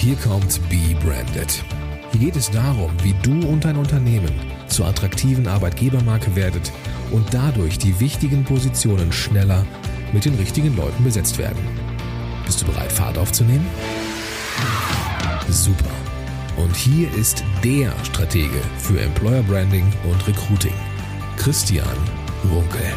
Hier kommt Be Branded. Hier geht es darum, wie du und dein Unternehmen zur attraktiven Arbeitgebermarke werdet und dadurch die wichtigen Positionen schneller mit den richtigen Leuten besetzt werden. Bist du bereit, Fahrt aufzunehmen? Super. Und hier ist der Stratege für Employer Branding und Recruiting, Christian Runkel.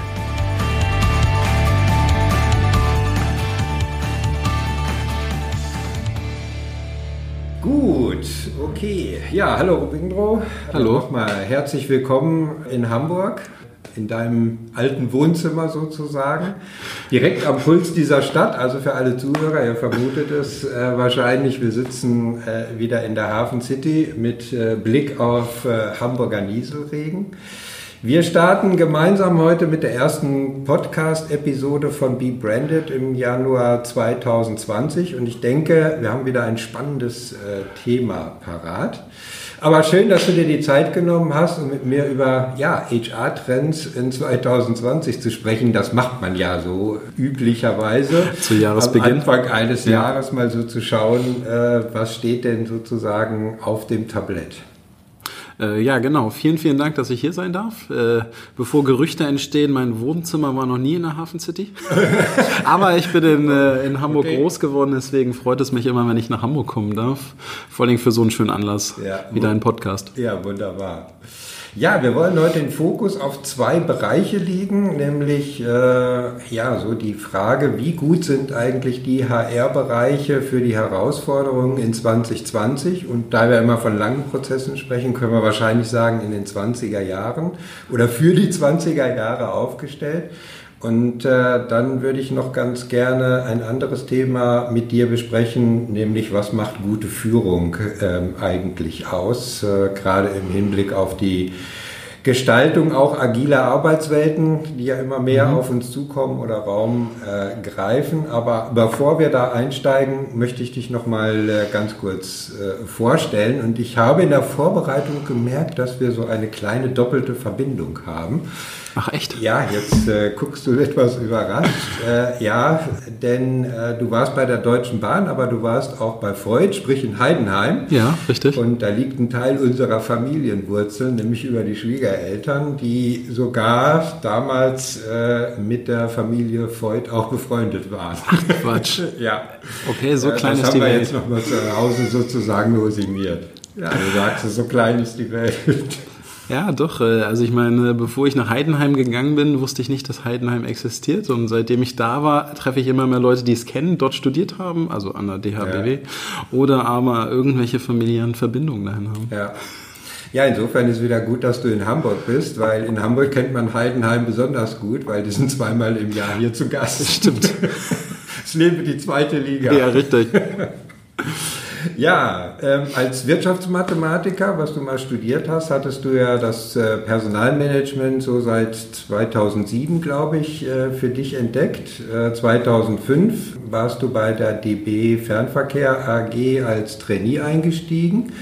Gut, okay. Ja, hallo Rubindro. Hallo. Nochmal herzlich willkommen in Hamburg, in deinem alten Wohnzimmer sozusagen. Direkt am Puls dieser Stadt, also für alle Zuhörer, ihr vermutet es äh, wahrscheinlich, wir sitzen äh, wieder in der Hafen City mit äh, Blick auf äh, Hamburger Nieselregen. Wir starten gemeinsam heute mit der ersten Podcast-Episode von Be Branded im Januar 2020 und ich denke, wir haben wieder ein spannendes äh, Thema parat. Aber schön, dass du dir die Zeit genommen hast, um mit mir über ja, HR-Trends in 2020 zu sprechen. Das macht man ja so üblicherweise. Zu Jahresbeginn. Am Anfang eines ja. Jahres mal so zu schauen, äh, was steht denn sozusagen auf dem Tablett. Äh, ja, genau. Vielen, vielen Dank, dass ich hier sein darf. Äh, bevor Gerüchte entstehen, mein Wohnzimmer war noch nie in der Hafen City. Aber ich bin in, äh, in Hamburg okay. groß geworden, deswegen freut es mich immer, wenn ich nach Hamburg kommen darf. Vor allem für so einen schönen Anlass ja, wie deinen Podcast. Ja, wunderbar. Ja, wir wollen heute den Fokus auf zwei Bereiche legen, nämlich äh, ja so die Frage, wie gut sind eigentlich die HR-Bereiche für die Herausforderungen in 2020? Und da wir immer von langen Prozessen sprechen, können wir wahrscheinlich sagen in den 20er Jahren oder für die 20er Jahre aufgestellt. Und äh, dann würde ich noch ganz gerne ein anderes Thema mit dir besprechen, nämlich was macht gute Führung ähm, eigentlich aus, äh, gerade im Hinblick auf die Gestaltung auch agiler Arbeitswelten, die ja immer mehr mhm. auf uns zukommen oder Raum äh, greifen. Aber bevor wir da einsteigen, möchte ich dich noch mal äh, ganz kurz äh, vorstellen. Und ich habe in der Vorbereitung gemerkt, dass wir so eine kleine doppelte Verbindung haben. Ach echt? Ja, jetzt äh, guckst du etwas überrascht. Äh, ja, denn äh, du warst bei der Deutschen Bahn, aber du warst auch bei Freud, sprich in Heidenheim. Ja, richtig. Und da liegt ein Teil unserer Familienwurzeln, nämlich über die Schwiegereltern, die sogar damals äh, mit der Familie Freud auch befreundet waren. Ach, Quatsch. ja. Okay, so klein ist die Welt. Das haben wir jetzt nochmal zu Hause sozusagen nur signiert. Ja, du sagst, so klein ist die Welt. Ja, doch. Äh, also ich meine, bevor ich nach Heidenheim gegangen bin, wusste ich nicht, dass Heidenheim existiert. Und seitdem ich da war, treffe ich immer mehr Leute, die es kennen, dort studiert haben, also an der DHBW, ja. oder aber irgendwelche familiären Verbindungen dahin haben. Ja. Ja, insofern ist es wieder gut, dass du in Hamburg bist, weil in Hamburg kennt man Heidenheim besonders gut, weil die sind zweimal im Jahr hier zu Gast. Stimmt. Es lebe die zweite Liga. Ja, richtig. Ja, ähm, als Wirtschaftsmathematiker, was du mal studiert hast, hattest du ja das äh, Personalmanagement so seit 2007, glaube ich, äh, für dich entdeckt. Äh, 2005 warst du bei der DB Fernverkehr AG als Trainee eingestiegen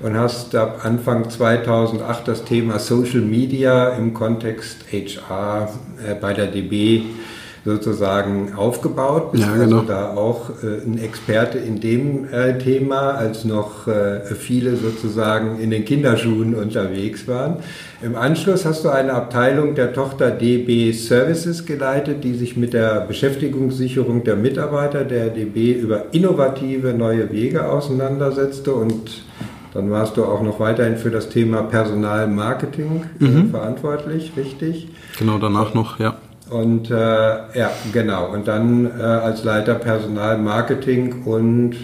und hast ab Anfang 2008 das Thema Social Media im Kontext HR äh, bei der DB sozusagen aufgebaut. Bist ja, genau. also da auch äh, ein Experte in dem äh, Thema, als noch äh, viele sozusagen in den Kinderschuhen unterwegs waren. Im Anschluss hast du eine Abteilung der Tochter DB Services geleitet, die sich mit der Beschäftigungssicherung der Mitarbeiter der DB über innovative neue Wege auseinandersetzte und dann warst du auch noch weiterhin für das Thema Personalmarketing äh, mhm. verantwortlich, richtig? Genau, danach noch, ja. Und äh, ja, genau. Und dann äh, als Leiter Personal Marketing und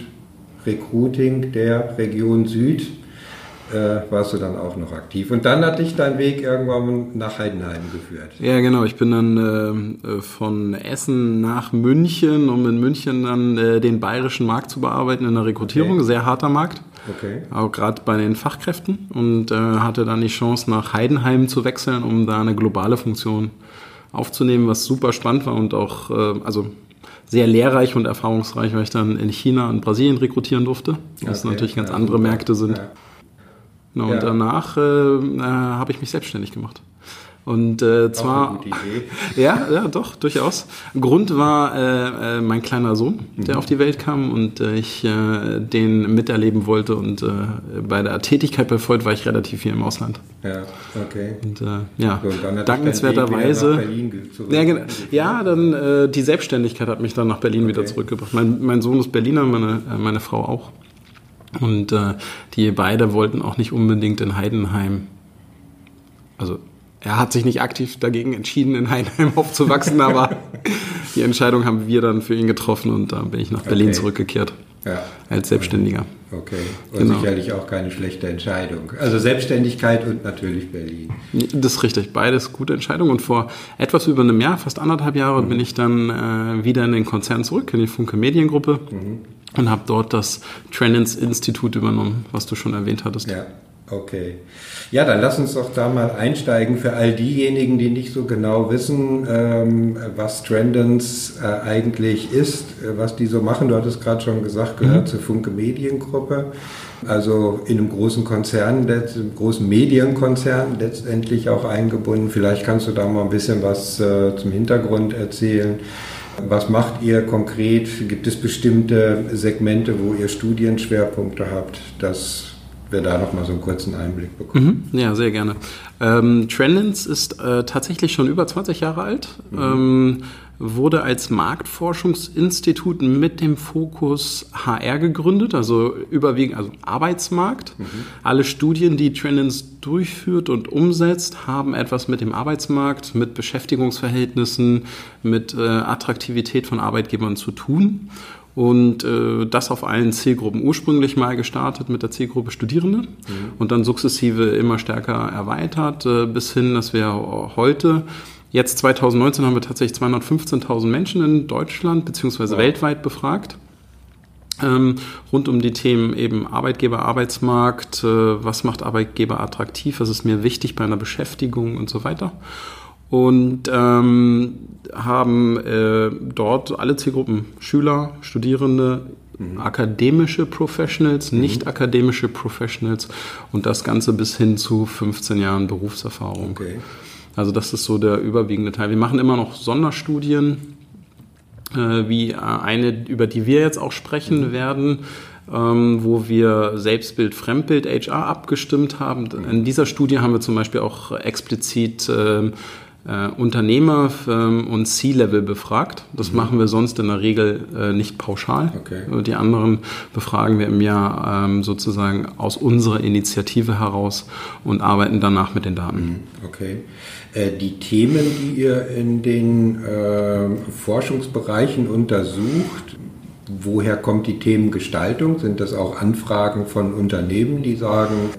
Recruiting der Region Süd äh, warst du dann auch noch aktiv. Und dann hat dich dein Weg irgendwann nach Heidenheim geführt. Ja, genau. Ich bin dann äh, von Essen nach München, um in München dann äh, den bayerischen Markt zu bearbeiten in der Rekrutierung. Okay. Sehr harter Markt. Okay. Auch gerade bei den Fachkräften. Und äh, hatte dann die Chance, nach Heidenheim zu wechseln, um da eine globale Funktion zu aufzunehmen, was super spannend war und auch äh, also sehr lehrreich und erfahrungsreich, weil ich dann in China und Brasilien rekrutieren durfte, was okay, natürlich ganz ja, andere. Märkte sind. Ja. Genau, und danach äh, äh, habe ich mich selbstständig gemacht. Und äh, zwar. ja, ja, doch, durchaus. Grund war äh, äh, mein kleiner Sohn, der mhm. auf die Welt kam und äh, ich äh, den miterleben wollte. Und äh, bei der Tätigkeit bei Freud war ich relativ viel im Ausland. Ja, okay. Und ja, so, und dankenswerterweise. Ja, genau, ja, dann die Selbstständigkeit hat mich dann nach Berlin okay. wieder zurückgebracht. Mein, mein Sohn ist Berliner, meine, meine Frau auch. Und die beide wollten auch nicht unbedingt in Heidenheim. Also er hat sich nicht aktiv dagegen entschieden, in Heinheim aufzuwachsen, aber die Entscheidung haben wir dann für ihn getroffen und da bin ich nach Berlin okay. zurückgekehrt. Ja. Als Selbstständiger. Okay. Und genau. sicherlich auch keine schlechte Entscheidung. Also Selbstständigkeit und natürlich Berlin. Das ist richtig. Beides gute Entscheidungen. Und vor etwas über einem Jahr, fast anderthalb Jahre, mhm. bin ich dann äh, wieder in den Konzern zurück, in die Funke Mediengruppe mhm. und habe dort das Trendens Institut übernommen, was du schon erwähnt hattest. Ja. Okay. Ja, dann lass uns doch da mal einsteigen für all diejenigen, die nicht so genau wissen, ähm, was Trendens äh, eigentlich ist, äh, was die so machen. Du hattest gerade schon gesagt, gehört mhm. zur Funke Mediengruppe. Also in einem großen Konzern, einem großen Medienkonzern letztendlich auch eingebunden. Vielleicht kannst du da mal ein bisschen was äh, zum Hintergrund erzählen. Was macht ihr konkret? Gibt es bestimmte Segmente, wo ihr Studienschwerpunkte habt? Das wir da noch mal so einen kurzen Einblick bekommen. Mhm, ja, sehr gerne. Ähm, Trendens ist äh, tatsächlich schon über 20 Jahre alt, mhm. ähm, wurde als Marktforschungsinstitut mit dem Fokus HR gegründet, also überwiegend also Arbeitsmarkt. Mhm. Alle Studien, die Trendens durchführt und umsetzt, haben etwas mit dem Arbeitsmarkt, mit Beschäftigungsverhältnissen, mit äh, Attraktivität von Arbeitgebern zu tun. Und äh, das auf allen Zielgruppen. Ursprünglich mal gestartet mit der Zielgruppe Studierende mhm. und dann sukzessive immer stärker erweitert, äh, bis hin, dass wir heute, jetzt 2019 haben wir tatsächlich 215.000 Menschen in Deutschland beziehungsweise wow. weltweit befragt. Ähm, rund um die Themen eben Arbeitgeber, Arbeitsmarkt, äh, was macht Arbeitgeber attraktiv, was ist mir wichtig bei einer Beschäftigung und so weiter und ähm, haben äh, dort alle Zielgruppen, Schüler, Studierende, mhm. akademische Professionals, mhm. nicht akademische Professionals und das Ganze bis hin zu 15 Jahren Berufserfahrung. Okay. Also das ist so der überwiegende Teil. Wir machen immer noch Sonderstudien, äh, wie eine, über die wir jetzt auch sprechen mhm. werden. Ähm, wo wir Selbstbild, Fremdbild, HR abgestimmt haben. Mhm. In dieser Studie haben wir zum Beispiel auch explizit äh, äh, Unternehmer ähm, und C-Level befragt. Das mhm. machen wir sonst in der Regel äh, nicht pauschal. Okay. Die anderen befragen wir im Jahr ähm, sozusagen aus unserer Initiative heraus und arbeiten danach mit den Daten. Mhm. Okay. Äh, die Themen, die ihr in den äh, Forschungsbereichen untersucht, woher kommt die Themengestaltung? Sind das auch Anfragen von Unternehmen, die sagen,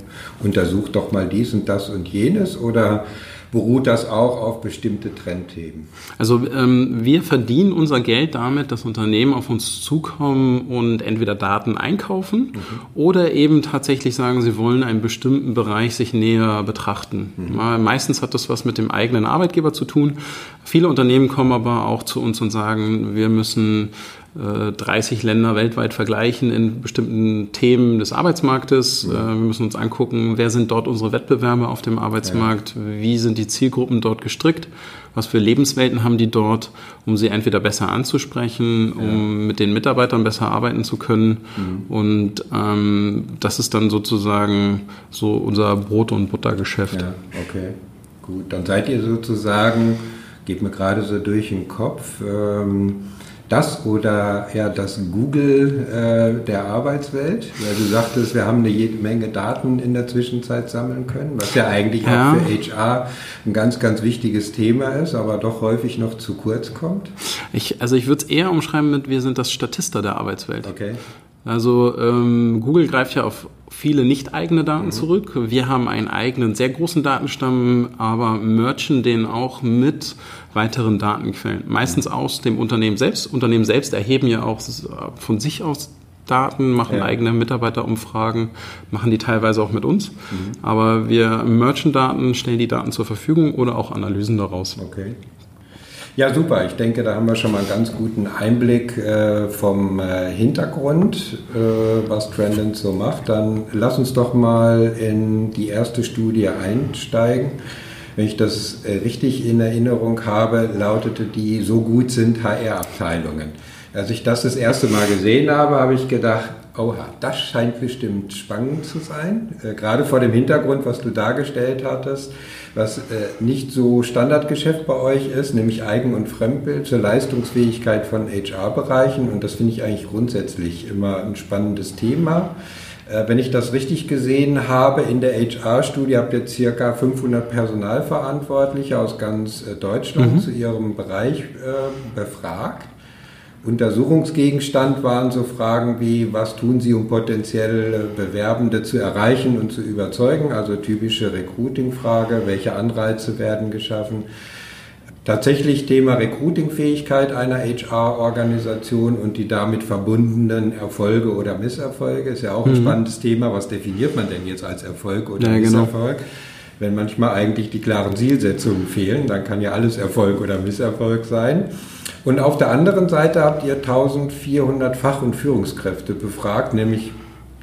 untersucht doch mal dies und das und jenes? Oder beruht das auch auf bestimmte Trendthemen? Also ähm, wir verdienen unser Geld damit, dass Unternehmen auf uns zukommen und entweder Daten einkaufen mhm. oder eben tatsächlich sagen, sie wollen einen bestimmten Bereich sich näher betrachten. Mhm. Meistens hat das was mit dem eigenen Arbeitgeber zu tun. Viele Unternehmen kommen aber auch zu uns und sagen, wir müssen 30 äh, Länder weltweit vergleichen in bestimmten Themen des Arbeitsmarktes. Mhm. Äh, wir müssen uns angucken, wer sind dort unsere Wettbewerber auf dem Arbeitsmarkt, ja. wie sind die Zielgruppen dort gestrickt, was für Lebenswelten haben die dort, um sie entweder besser anzusprechen, um ja. mit den Mitarbeitern besser arbeiten zu können. Mhm. Und ähm, das ist dann sozusagen so unser Brot- und Buttergeschäft. Ja, okay, gut. Dann seid ihr sozusagen, geht mir gerade so durch den Kopf, ähm, das oder ja das Google äh, der Arbeitswelt? Weil du sagtest, wir haben eine jede Menge Daten in der Zwischenzeit sammeln können, was ja eigentlich ja. auch für HR ein ganz, ganz wichtiges Thema ist, aber doch häufig noch zu kurz kommt. Ich, also ich würde es eher umschreiben mit, wir sind das Statista der Arbeitswelt. Okay. Also ähm, Google greift ja auf viele nicht eigene Daten mhm. zurück. Wir haben einen eigenen, sehr großen Datenstamm, aber merchen den auch mit weiteren Datenquellen. Meistens mhm. aus dem Unternehmen selbst. Unternehmen selbst erheben ja auch von sich aus Daten, machen ja. eigene Mitarbeiterumfragen, machen die teilweise auch mit uns. Mhm. Aber wir merchen Daten, stellen die Daten zur Verfügung oder auch Analysen daraus. Okay. Ja, super. Ich denke, da haben wir schon mal einen ganz guten Einblick äh, vom äh, Hintergrund, äh, was Trendent so macht. Dann lass uns doch mal in die erste Studie einsteigen. wenn ich das äh, richtig in Erinnerung habe, lautete die, so gut sind HR-Abteilungen. Als ich das das erste Mal gesehen habe, habe ich gedacht, oha, das scheint bestimmt spannend zu sein. Äh, gerade vor dem Hintergrund, was du dargestellt hattest, was äh, nicht so Standardgeschäft bei euch ist, nämlich Eigen- und Fremdbild zur Leistungsfähigkeit von HR-Bereichen. Und das finde ich eigentlich grundsätzlich immer ein spannendes Thema. Äh, wenn ich das richtig gesehen habe, in der HR-Studie habt ihr circa 500 Personalverantwortliche aus ganz äh, Deutschland mhm. zu ihrem Bereich äh, befragt. Untersuchungsgegenstand waren so Fragen wie, was tun Sie, um potenziell Bewerbende zu erreichen und zu überzeugen? Also typische Recruiting-Frage, welche Anreize werden geschaffen? Tatsächlich Thema Recruiting-Fähigkeit einer HR-Organisation und die damit verbundenen Erfolge oder Misserfolge ist ja auch ein mhm. spannendes Thema. Was definiert man denn jetzt als Erfolg oder ja, genau. Misserfolg? Genau. Wenn manchmal eigentlich die klaren Zielsetzungen fehlen, dann kann ja alles Erfolg oder Misserfolg sein. Und auf der anderen Seite habt ihr 1400 Fach- und Führungskräfte befragt, nämlich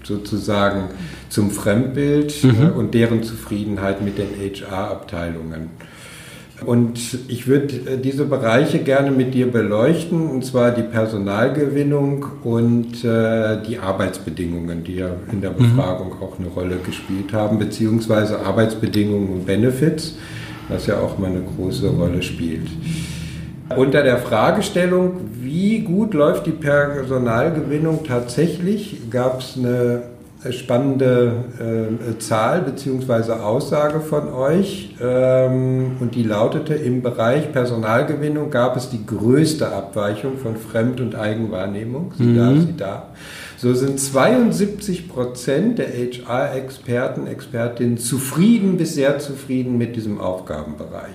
sozusagen zum Fremdbild mhm. Äh, und deren Zufriedenheit mit den HR-Abteilungen. Und ich würde äh, diese Bereiche gerne mit dir beleuchten, und zwar die Personalgewinnung und äh, die Arbeitsbedingungen, die ja in der mhm. Befragung mhm. auch eine Rolle gespielt haben, beziehungsweise Arbeitsbedingungen und Benefits, was ja auch mal eine große Rolle spielt. Unter der Fragestellung, wie gut läuft die Personalgewinnung tatsächlich, gab es eine spannende äh, Zahl bzw. Aussage von euch ähm, und die lautete, im Bereich Personalgewinnung gab es die größte Abweichung von Fremd- und Eigenwahrnehmung. Sie mhm. da, sie da. So sind 72 Prozent der HR-Experten, Expertinnen zufrieden bis sehr zufrieden mit diesem Aufgabenbereich.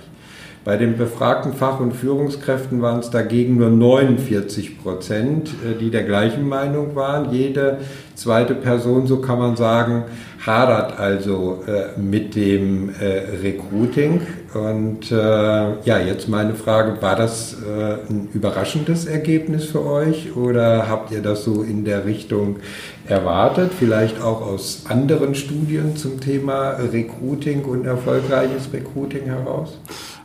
Bei den befragten Fach- und Führungskräften waren es dagegen nur 49 Prozent, äh, die der gleichen Meinung waren. Jede zweite Person, so kann man sagen, hadert also äh, mit dem äh, Recruiting. Und ja, jetzt meine Frage, war das ein überraschendes Ergebnis für euch oder habt ihr das so in der Richtung erwartet? Vielleicht auch aus anderen Studien zum Thema Recruiting und erfolgreiches Recruiting heraus?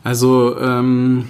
Also ähm,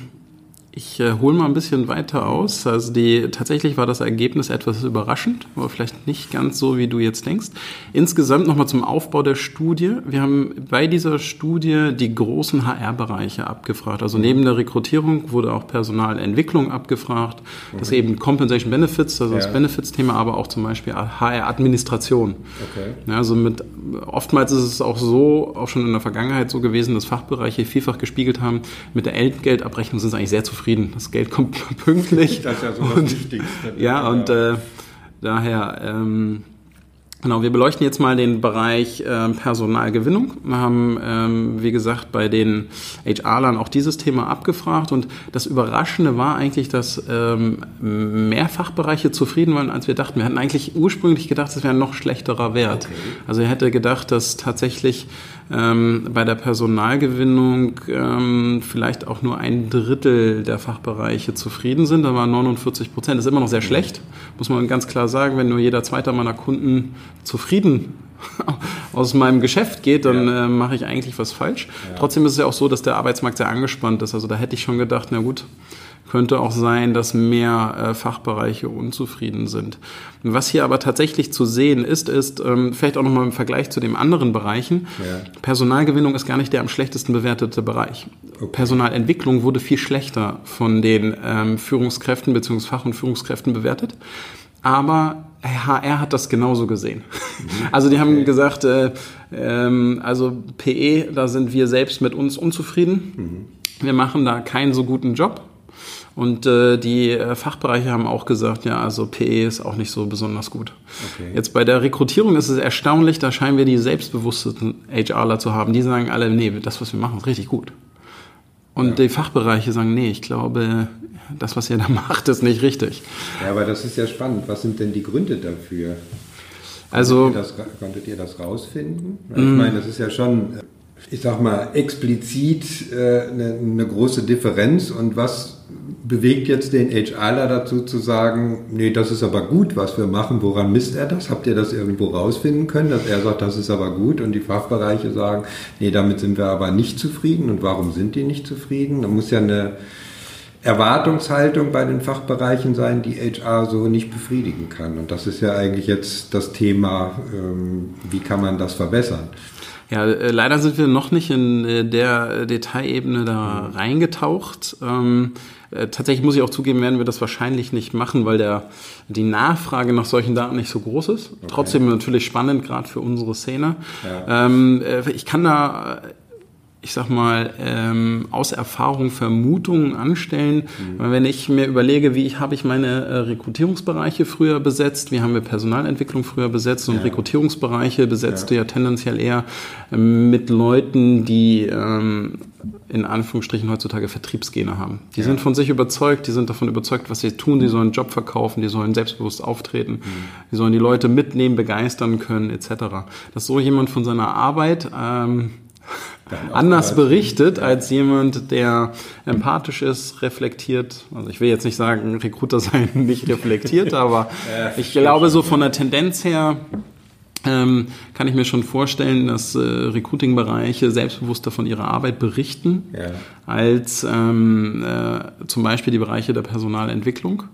ich äh, hole mal ein bisschen weiter aus. Also die, tatsächlich war das Ergebnis etwas überraschend, aber vielleicht nicht ganz so, wie du jetzt denkst. Insgesamt nochmal zum Aufbau der Studie. Wir haben bei dieser Studie die großen HR-Bereiche abgefragt. Also neben der Rekrutierung wurde auch Personalentwicklung abgefragt. Das ist eben Compensation Benefits, also ja. das Benefits-Thema, aber auch zum Beispiel HR-Administration. Okay. Ja, also mit, oftmals ist es auch so, auch schon in der Vergangenheit so gewesen, dass Fachbereiche vielfach gespiegelt haben, mit der Entgeltabrechnung sind sie eigentlich sehr zufrieden zufrieden. Das Geld kommt pünktlich. Das ist ja so und, Wichtigste. Ja, und äh, daher, ähm, Genau, wir beleuchten jetzt mal den Bereich äh, Personalgewinnung. Wir haben, ähm, wie gesagt, bei den HR-Lern auch dieses Thema abgefragt und das Überraschende war eigentlich, dass ähm, mehr Fachbereiche zufrieden waren, als wir dachten. Wir hatten eigentlich ursprünglich gedacht, es wäre ein noch schlechterer Wert. Okay. Also er hätte gedacht, dass tatsächlich ähm, bei der Personalgewinnung ähm, vielleicht auch nur ein Drittel der Fachbereiche zufrieden sind. Da waren 49 Prozent. Das ist immer noch sehr schlecht, muss man ganz klar sagen. Wenn nur jeder zweite meiner Kunden zufrieden aus meinem Geschäft geht, dann ja. äh, mache ich eigentlich was falsch. Ja. Trotzdem ist es ja auch so, dass der Arbeitsmarkt sehr angespannt ist. Also da hätte ich schon gedacht, na gut, könnte auch sein, dass mehr äh, Fachbereiche unzufrieden sind. Was hier aber tatsächlich zu sehen ist, ist ähm, vielleicht auch nochmal im Vergleich zu den anderen Bereichen, ja. Personalgewinnung ist gar nicht der am schlechtesten bewertete Bereich. Okay. Personalentwicklung wurde viel schlechter von den ähm, Führungskräften bzw. Fach- und Führungskräften bewertet. Aber HR hat das genauso gesehen. Mhm. Also die haben gesagt, äh, ähm, also PE, da sind wir selbst mit uns unzufrieden. Mhm. Wir machen da keinen so guten Job. Und äh, die äh, Fachbereiche haben auch gesagt, ja, also PE ist auch nicht so besonders gut. Okay. Jetzt bei der Rekrutierung ist es erstaunlich, da scheinen wir die selbstbewussten HRler zu haben. Die sagen alle, nee, das, was wir machen, ist richtig gut. Und ja. die Fachbereiche sagen, nee, ich glaube, das, was ihr da macht, ist nicht richtig. Ja, aber das ist ja spannend. Was sind denn die Gründe dafür? Also, konntet ihr das, konntet ihr das rausfinden? Ich mm. meine, das ist ja schon, ich sag mal, explizit äh, eine, eine große Differenz. Und was bewegt jetzt den HRler dazu zu sagen, nee, das ist aber gut, was wir machen, woran misst er das? Habt ihr das irgendwo rausfinden können, dass er sagt, das ist aber gut und die Fachbereiche sagen, nee, damit sind wir aber nicht zufrieden und warum sind die nicht zufrieden? Da muss ja eine Erwartungshaltung bei den Fachbereichen sein, die HR so nicht befriedigen kann. Und das ist ja eigentlich jetzt das Thema, ähm, wie kann man das verbessern? Ja, äh, leider sind wir noch nicht in äh, der Detailebene da mhm. reingetaucht. Ähm, äh, tatsächlich muss ich auch zugeben, werden wir das wahrscheinlich nicht machen, weil der, die Nachfrage nach solchen Daten nicht so groß ist. Okay. Trotzdem natürlich spannend, gerade für unsere Szene. Ja. Ähm, ich kann da ich sag mal, ähm, aus Erfahrung Vermutungen anstellen. Mhm. Wenn ich mir überlege, wie ich habe ich meine äh, Rekrutierungsbereiche früher besetzt, wie haben wir Personalentwicklung früher besetzt und ja. Rekrutierungsbereiche besetzt ja. ja tendenziell eher ähm, mit Leuten, die ähm, in Anführungsstrichen heutzutage Vertriebsgene haben. Die ja. sind von sich überzeugt, die sind davon überzeugt, was sie tun, die sollen einen Job verkaufen, die sollen selbstbewusst auftreten, mhm. die sollen die Leute mitnehmen, begeistern können, etc. Dass so jemand von seiner Arbeit ähm, anders berichtet als jemand, der empathisch ist, reflektiert. Also ich will jetzt nicht sagen, Recruiter seien nicht reflektiert, aber ja, ich glaube so von der Tendenz her ähm, kann ich mir schon vorstellen, dass äh, Recruiting-Bereiche selbstbewusster von ihrer Arbeit berichten, ja. als ähm, äh, zum Beispiel die Bereiche der Personalentwicklung.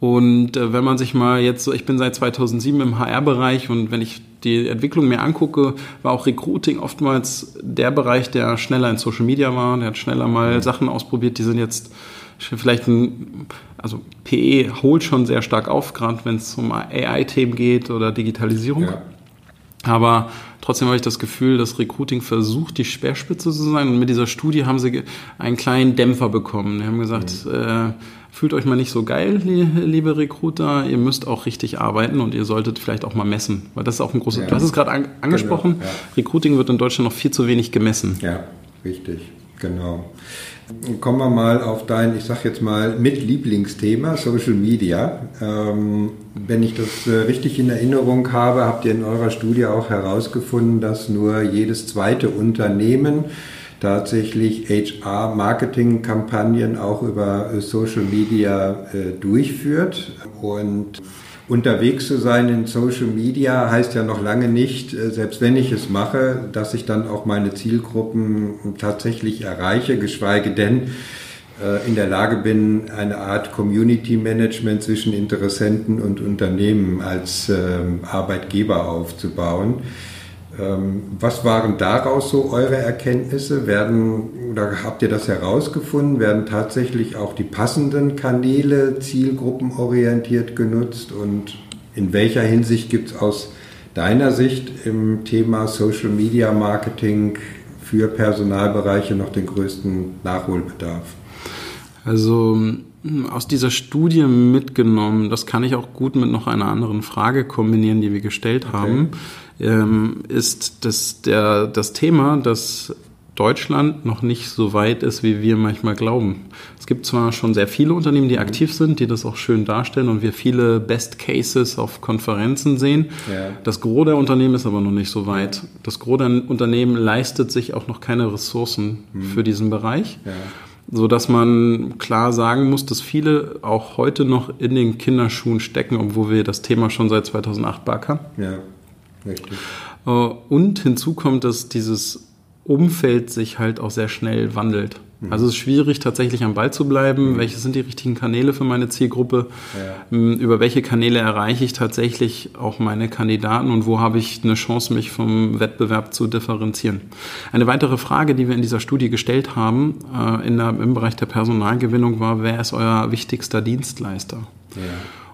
Und äh, wenn man sich mal jetzt so, ich bin seit 2007 im HR-Bereich und wenn ich die Entwicklung mir angucke, war auch Recruiting oftmals der Bereich, der schneller in Social Media war, der hat schneller mal Sachen ausprobiert, die sind jetzt vielleicht ein, also PE holt schon sehr stark auf, gerade wenn es um AI-Themen geht oder Digitalisierung. Ja. Aber trotzdem habe ich das Gefühl, dass Recruiting versucht, die Speerspitze zu sein. Und mit dieser Studie haben sie einen kleinen Dämpfer bekommen. Die haben gesagt, mhm. äh, fühlt euch mal nicht so geil, liebe Recruiter. Ihr müsst auch richtig arbeiten und ihr solltet vielleicht auch mal messen. Weil das ist auch ein großes. Ja. Du hast es gerade an, angesprochen. Genau, ja. Recruiting wird in Deutschland noch viel zu wenig gemessen. Ja, richtig. Genau. Kommen wir mal auf dein, ich sag jetzt mal, mit Lieblingsthema, Social Media. Ähm, wenn ich das äh, richtig in Erinnerung habe, habt ihr in eurer Studie auch herausgefunden, dass nur jedes zweite Unternehmen tatsächlich HR-Marketing-Kampagnen auch über äh, Social Media äh, durchführt. Und unterwegs zu sein in Social Media heißt ja noch lange nicht, äh, selbst wenn ich es mache, dass ich dann auch meine Zielgruppen tatsächlich erreiche, geschweige denn in der Lage bin, eine Art Community Management zwischen Interessenten und Unternehmen als ähm, Arbeitgeber aufzubauen. Ähm, was waren daraus so eure Erkenntnisse? Werden oder habt ihr das herausgefunden? Werden tatsächlich auch die passenden Kanäle zielgruppenorientiert genutzt? Und in welcher Hinsicht gibt es aus deiner Sicht im Thema Social Media Marketing für Personalbereiche noch den größten Nachholbedarf? Also hm, aus dieser Studie mitgenommen, das kann ich auch gut mit noch einer anderen Frage kombinieren, die wir gestellt okay. haben ähm, ist das, der, das Thema, dass Deutschland noch nicht so weit ist, wie wir manchmal glauben. Es gibt zwar schon sehr viele Unternehmen, die aktiv sind, die das auch schön darstellen und wir viele Best Cases auf Konferenzen sehen. Ja. Das Gros der Unternehmen ist aber noch nicht so weit. Das Gros der Unternehmen leistet sich auch noch keine Ressourcen mhm. für diesen Bereich. Ja. So dass man klar sagen muss, dass viele auch heute noch in den Kinderschuhen stecken, obwohl wir das Thema schon seit 2008 backern. Ja. Richtig. Äh, und hinzu kommt, dass dieses Umfeld sich halt auch sehr schnell wandelt. Mhm. Also es ist schwierig, tatsächlich am Ball zu bleiben. Mhm. Welche sind die richtigen Kanäle für meine Zielgruppe? Ja. Ähm, über welche Kanäle erreiche ich tatsächlich auch meine Kandidaten und wo habe ich eine Chance, mich vom Wettbewerb zu differenzieren? Eine weitere Frage, die wir in dieser Studie gestellt haben, äh, in der, im Bereich der Personalgewinnung war, wer ist euer wichtigster Dienstleister? Ja.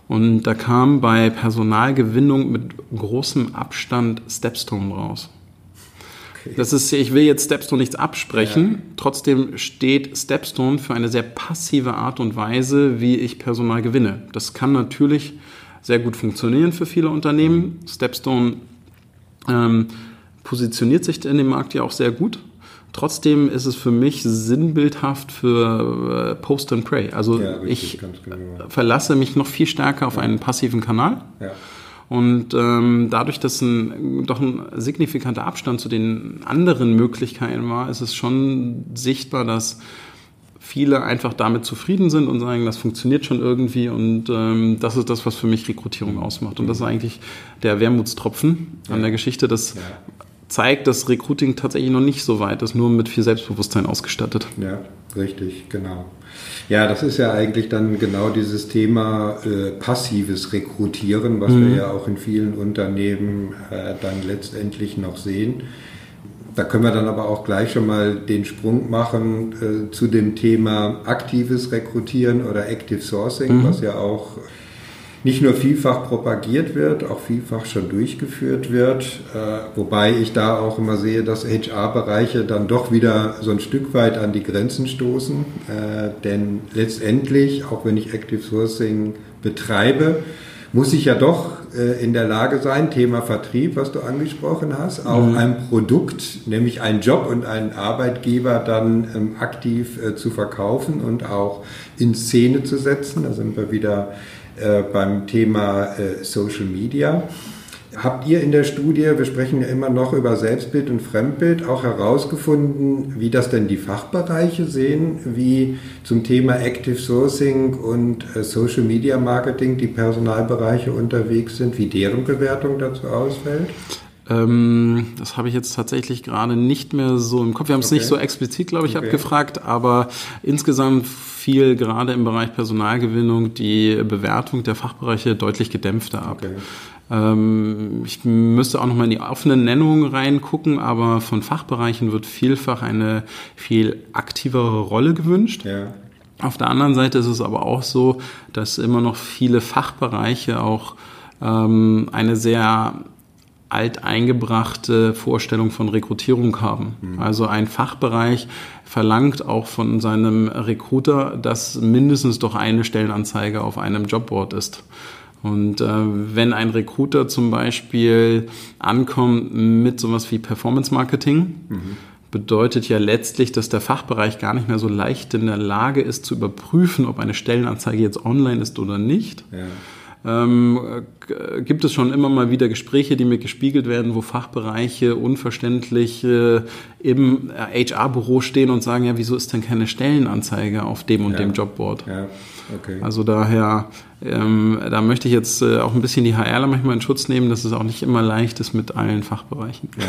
Und da kam bei Personalgewinnung mit großem Abstand Stepstone raus. Okay. Das ist, ich will jetzt Stepstone nichts absprechen, ja. trotzdem steht Stepstone für eine sehr passive Art und Weise, wie ich Personal gewinne. Das kann natürlich sehr gut funktionieren für viele Unternehmen. Stepstone ähm, positioniert sich in dem Markt ja auch sehr gut. Trotzdem ist es für mich sinnbildhaft für äh, Post and Pray. Also ja, richtig, ich genau. verlasse mich noch viel stärker auf ja. einen passiven Kanal. Ja. Und ähm, dadurch, dass ein, doch ein signifikanter Abstand zu den anderen Möglichkeiten war, ist es schon sichtbar, dass viele einfach damit zufrieden sind und sagen, das funktioniert schon irgendwie und ähm, das ist das, was für mich Rekrutierung ausmacht. Und das ist eigentlich der Wermutstropfen an der Geschichte, das ja. Zeigt, dass Recruiting tatsächlich noch nicht so weit ist, nur mit viel Selbstbewusstsein ausgestattet. Ja, richtig, genau. Ja, das ist ja eigentlich dann genau dieses Thema äh, passives Rekrutieren, was mhm. wir ja auch in vielen Unternehmen äh, dann letztendlich noch sehen. Da können wir dann aber auch gleich schon mal den Sprung machen äh, zu dem Thema aktives Rekrutieren oder Active Sourcing, mhm. was ja auch nicht nur vielfach propagiert wird, auch vielfach schon durchgeführt wird. Äh, wobei ich da auch immer sehe, dass HR-Bereiche dann doch wieder so ein Stück weit an die Grenzen stoßen. Äh, denn letztendlich, auch wenn ich Active Sourcing betreibe, muss ich ja doch äh, in der Lage sein, Thema Vertrieb, was du angesprochen hast, auch mhm. ein Produkt, nämlich einen Job und einen Arbeitgeber dann ähm, aktiv äh, zu verkaufen und auch in Szene zu setzen. Da sind wir wieder äh, beim Thema äh, Social Media. Habt ihr in der Studie, wir sprechen ja immer noch über Selbstbild und Fremdbild, auch herausgefunden, wie das denn die Fachbereiche sehen, wie zum Thema Active Sourcing und äh, Social Media Marketing die Personalbereiche unterwegs sind, wie deren Bewertung dazu ausfällt? Ähm, das habe ich jetzt tatsächlich gerade nicht mehr so im Kopf. Wir haben es okay. nicht so explizit, glaube ich, okay. abgefragt, aber insgesamt fiel gerade im Bereich Personalgewinnung die Bewertung der Fachbereiche deutlich gedämpfter ab. Okay. Ähm, ich müsste auch noch mal in die offenen Nennungen reingucken, aber von Fachbereichen wird vielfach eine viel aktivere Rolle gewünscht. Ja. Auf der anderen Seite ist es aber auch so, dass immer noch viele Fachbereiche auch ähm, eine sehr alteingebrachte Vorstellung von Rekrutierung haben. Mhm. Also ein Fachbereich verlangt auch von seinem Recruiter, dass mindestens doch eine Stellenanzeige auf einem Jobboard ist. Und äh, wenn ein Recruiter zum Beispiel ankommt mit sowas wie Performance Marketing, mhm. bedeutet ja letztlich, dass der Fachbereich gar nicht mehr so leicht in der Lage ist zu überprüfen, ob eine Stellenanzeige jetzt online ist oder nicht. Ja ähm, gibt es schon immer mal wieder Gespräche, die mir gespiegelt werden, wo Fachbereiche unverständlich äh, im HR-Büro stehen und sagen, ja, wieso ist denn keine Stellenanzeige auf dem und ja. dem Jobboard? Ja. Okay. Also daher, ähm, da möchte ich jetzt äh, auch ein bisschen die HRler manchmal in Schutz nehmen, dass es auch nicht immer leicht ist mit allen Fachbereichen. Ja.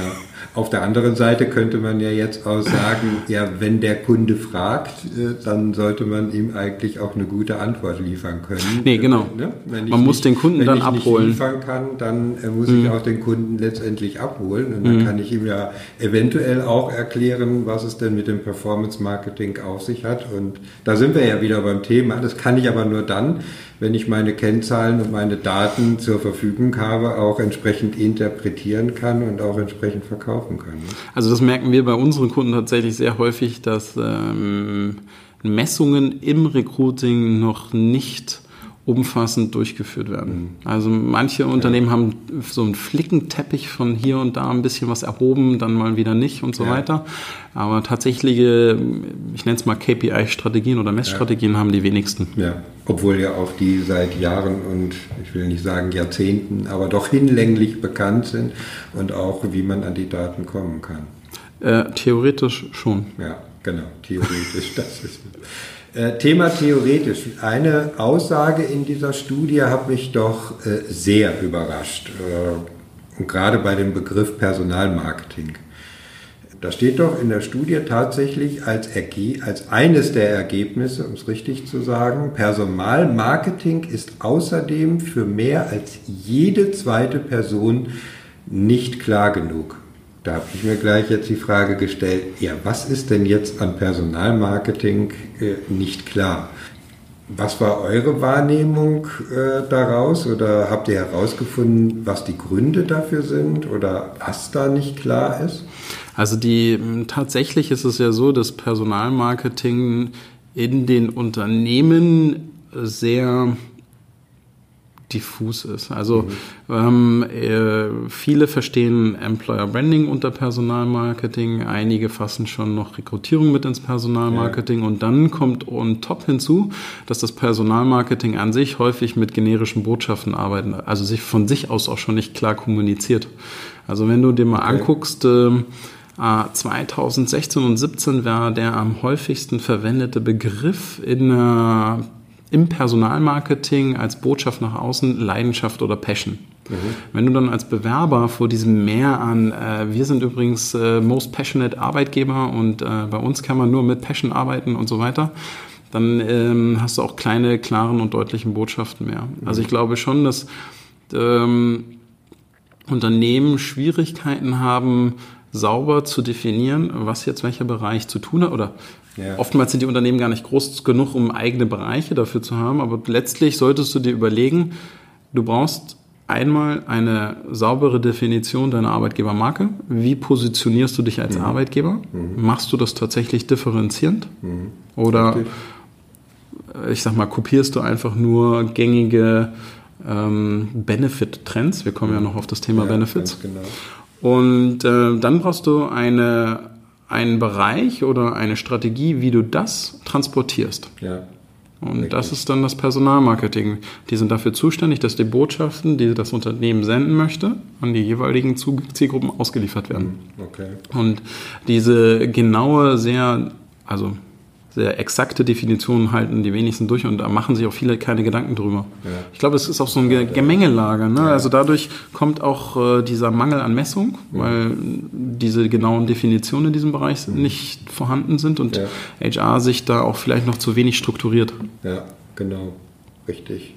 Auf der anderen Seite könnte man ja jetzt auch sagen, ja, wenn der Kunde fragt, äh, dann sollte man ihm eigentlich auch eine gute Antwort liefern können. Nee, genau. Ne? Man muss den Kunden dann abholen. Wenn ich nicht liefern kann, dann äh, muss mhm. ich auch den Kunden letztendlich abholen und dann mhm. kann ich ihm ja eventuell auch erklären, was es denn mit dem Performance Marketing auf sich hat und da sind wir ja wieder beim Thema. Das kann kann ich aber nur dann, wenn ich meine Kennzahlen und meine Daten zur Verfügung habe, auch entsprechend interpretieren kann und auch entsprechend verkaufen kann. Also das merken wir bei unseren Kunden tatsächlich sehr häufig, dass ähm, Messungen im Recruiting noch nicht umfassend durchgeführt werden. Mhm. Also manche Unternehmen haben so einen Flickenteppich von hier und da ein bisschen was erhoben, dann mal wieder nicht und so ja. weiter. Aber tatsächliche, ich nenne es mal KPI-Strategien oder Messstrategien ja. haben die wenigsten. Ja, obwohl ja auch die seit Jahren und ich will nicht sagen Jahrzehnten, aber doch hinlänglich bekannt sind und auch wie man an die Daten kommen kann. Äh, theoretisch schon. Ja, genau, theoretisch, das ist. Äh, Thema theoretisch. Eine Aussage in dieser Studie hat mich doch äh, sehr überrascht. Äh, gerade bei dem Begriff Personalmarketing. Da steht doch in der Studie tatsächlich als, Erge als eines der Ergebnisse, um es richtig zu sagen, Personalmarketing ist außerdem für mehr als jede zweite Person nicht klar genug. Da habe ich mir gleich jetzt die Frage gestellt, ja, was ist denn jetzt an Personalmarketing äh, nicht klar? Was war eure Wahrnehmung äh, daraus oder habt ihr herausgefunden, was die Gründe dafür sind oder was da nicht klar ist? Also die tatsächlich ist es ja so, dass Personalmarketing in den Unternehmen sehr diffus ist. Also mhm. ähm, äh, viele verstehen Employer Branding unter Personalmarketing, einige fassen schon noch Rekrutierung mit ins Personalmarketing ja. und dann kommt on top hinzu, dass das Personalmarketing an sich häufig mit generischen Botschaften arbeitet, also sich von sich aus auch schon nicht klar kommuniziert. Also wenn du dir mal okay. anguckst, äh, 2016 und 17 war der am häufigsten verwendete Begriff in, äh, im Personalmarketing als Botschaft nach außen Leidenschaft oder Passion. Mhm. Wenn du dann als Bewerber vor diesem Mehr an, äh, wir sind übrigens äh, most passionate Arbeitgeber und äh, bei uns kann man nur mit Passion arbeiten und so weiter, dann ähm, hast du auch kleine, klaren und deutlichen Botschaften mehr. Mhm. Also ich glaube schon, dass ähm, Unternehmen Schwierigkeiten haben, sauber zu definieren, was jetzt welcher Bereich zu tun hat. Oder ja. oftmals sind die Unternehmen gar nicht groß genug, um eigene Bereiche dafür zu haben. Aber letztlich solltest du dir überlegen, du brauchst einmal eine saubere Definition deiner Arbeitgebermarke. Wie positionierst du dich als mhm. Arbeitgeber? Mhm. Machst du das tatsächlich differenzierend? Mhm. Oder Richtig. ich sag mal, kopierst du einfach nur gängige ähm, Benefit-Trends? Wir kommen ja noch auf das Thema ja, Benefits. Genau. Und äh, dann brauchst du eine, einen Bereich oder eine Strategie, wie du das transportierst. Ja. Und Richtig. das ist dann das Personalmarketing. Die sind dafür zuständig, dass die Botschaften, die das Unternehmen senden möchte, an die jeweiligen Zielgruppen ausgeliefert werden. Hm, okay. Und diese genaue, sehr, also sehr exakte Definitionen halten die wenigsten durch und da machen sich auch viele keine Gedanken drüber. Ja. Ich glaube, es ist auch so ein Gemengelage. Ne? Ja. Also dadurch kommt auch äh, dieser Mangel an Messung, ja. weil diese genauen Definitionen in diesem Bereich mhm. nicht vorhanden sind und HR sich da auch vielleicht noch zu wenig strukturiert. Ja, genau, richtig.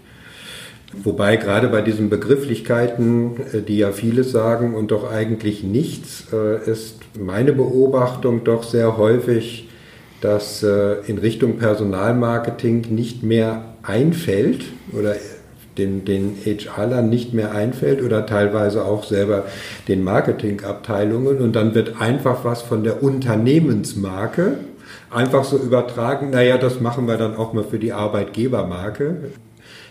Wobei gerade bei diesen Begrifflichkeiten, äh, die ja vieles sagen und doch eigentlich nichts, äh, ist meine Beobachtung doch sehr häufig, dass äh, in Richtung Personalmarketing nicht mehr einfällt oder den, den HR-Lern nicht mehr einfällt oder teilweise auch selber den Marketingabteilungen und dann wird einfach was von der Unternehmensmarke einfach so übertragen, naja, das machen wir dann auch mal für die Arbeitgebermarke.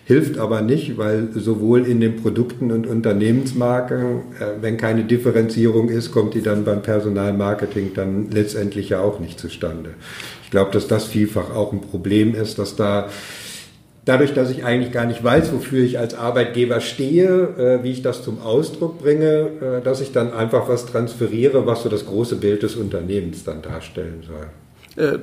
Hilft aber nicht, weil sowohl in den Produkten und Unternehmensmarken, äh, wenn keine Differenzierung ist, kommt die dann beim Personalmarketing dann letztendlich ja auch nicht zustande. Ich glaube, dass das vielfach auch ein Problem ist, dass da dadurch, dass ich eigentlich gar nicht weiß, wofür ich als Arbeitgeber stehe, äh, wie ich das zum Ausdruck bringe, äh, dass ich dann einfach was transferiere, was so das große Bild des Unternehmens dann darstellen soll. Äh,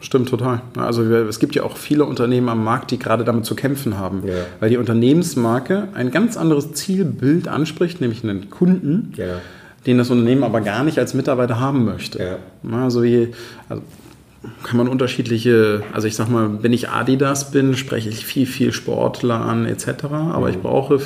stimmt total. Also es gibt ja auch viele Unternehmen am Markt, die gerade damit zu kämpfen haben, ja. weil die Unternehmensmarke ein ganz anderes Zielbild anspricht, nämlich einen Kunden, ja. den das Unternehmen aber gar nicht als Mitarbeiter haben möchte. Ja. Also wie, also kann man unterschiedliche, also ich sag mal, wenn ich Adidas bin, spreche ich viel, viel Sportler an etc. Aber mhm. ich brauche,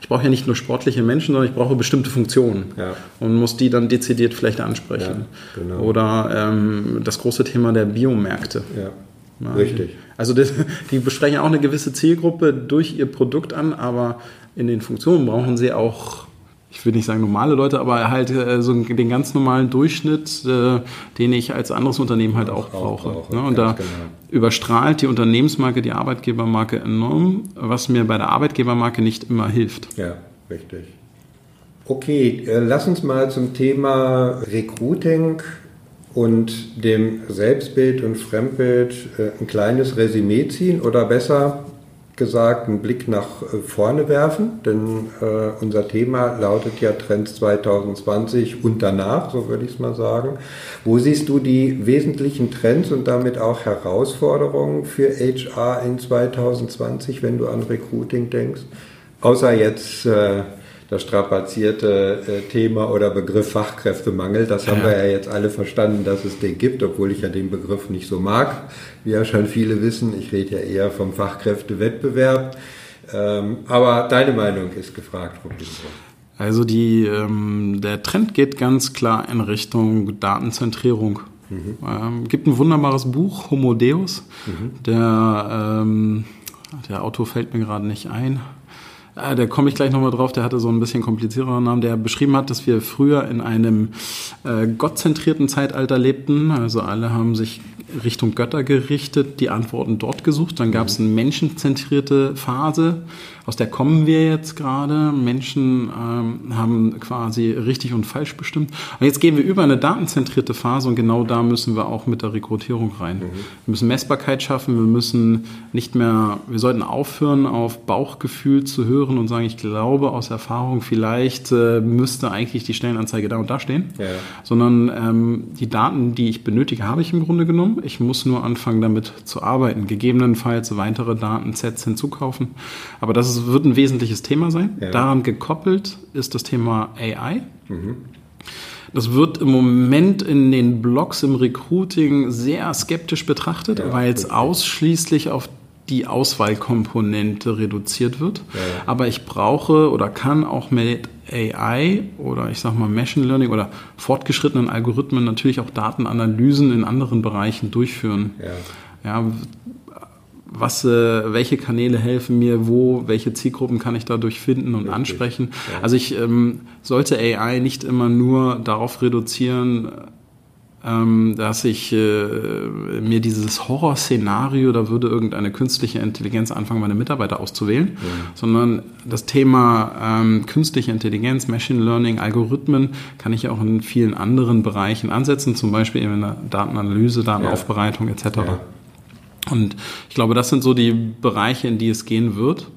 ich brauche ja nicht nur sportliche Menschen, sondern ich brauche bestimmte Funktionen ja. und muss die dann dezidiert vielleicht ansprechen. Ja, genau. Oder ähm, das große Thema der Biomärkte. Ja, richtig. Also das, die besprechen auch eine gewisse Zielgruppe durch ihr Produkt an, aber in den Funktionen brauchen sie auch ich will nicht sagen normale Leute, aber halt äh, so den ganz normalen Durchschnitt, äh, den ich als anderes Unternehmen halt auch, auch brauche. brauche. Ne? Und da genau. überstrahlt die Unternehmensmarke die Arbeitgebermarke enorm, was mir bei der Arbeitgebermarke nicht immer hilft. Ja, richtig. Okay, äh, lass uns mal zum Thema Recruiting und dem Selbstbild und Fremdbild äh, ein kleines Resümee ziehen oder besser gesagt einen Blick nach äh, vorne werfen, denn äh, unser Thema lautet ja Trends 2020 und danach, so würde ich es mal sagen. Wo siehst du die wesentlichen Trends und damit auch Herausforderungen für HR in 2020, wenn du an Recruiting denkst? Außer jetzt äh, das strapazierte äh, Thema oder Begriff Fachkräftemangel. Das haben ja. wir ja jetzt alle verstanden, dass es den gibt, obwohl ich ja den Begriff nicht so mag. Wie ja schon viele wissen, ich rede ja eher vom Fachkräftewettbewerb. Ähm, aber deine Meinung ist gefragt, Also die, ähm, der Trend geht ganz klar in Richtung Datenzentrierung. Mhm. Ähm, gibt ein wunderbares Buch, Homo Deus. Mhm. Der, ähm, der Autor fällt mir gerade nicht ein. Ah, da komme ich gleich nochmal drauf, der hatte so ein bisschen komplizierteren Namen, der beschrieben hat, dass wir früher in einem äh, gottzentrierten Zeitalter lebten. Also alle haben sich Richtung Götter gerichtet, die Antworten dort gesucht. Dann gab es eine menschenzentrierte Phase aus der kommen wir jetzt gerade. Menschen ähm, haben quasi richtig und falsch bestimmt. Und jetzt gehen wir über eine datenzentrierte Phase und genau da müssen wir auch mit der Rekrutierung rein. Mhm. Wir müssen Messbarkeit schaffen, wir müssen nicht mehr, wir sollten aufhören, auf Bauchgefühl zu hören und sagen, ich glaube aus Erfahrung, vielleicht äh, müsste eigentlich die Stellenanzeige da und da stehen, ja. sondern ähm, die Daten, die ich benötige, habe ich im Grunde genommen. Ich muss nur anfangen, damit zu arbeiten, gegebenenfalls weitere Datensets hinzukaufen. Aber das ist, wird ein wesentliches Thema sein. Ja. Daran gekoppelt ist das Thema AI. Mhm. Das wird im Moment in den Blogs im Recruiting sehr skeptisch betrachtet, ja, weil es ausschließlich auf die Auswahlkomponente reduziert wird. Ja. Aber ich brauche oder kann auch mit AI oder ich sag mal Machine Learning oder fortgeschrittenen Algorithmen natürlich auch Datenanalysen in anderen Bereichen durchführen. Ja. Was, äh, welche Kanäle helfen mir, wo, welche Zielgruppen kann ich dadurch finden und Richtig. ansprechen. Ja. Also ich ähm, sollte AI nicht immer nur darauf reduzieren, ähm, dass ich äh, mir dieses Horrorszenario, da würde irgendeine künstliche Intelligenz anfangen, meine Mitarbeiter auszuwählen, ja. sondern das Thema ähm, künstliche Intelligenz, Machine Learning, Algorithmen kann ich auch in vielen anderen Bereichen ansetzen, zum Beispiel in der Datenanalyse, Datenaufbereitung ja. etc. Ja. Und ich glaube, das sind so die Bereiche, in die es gehen wird.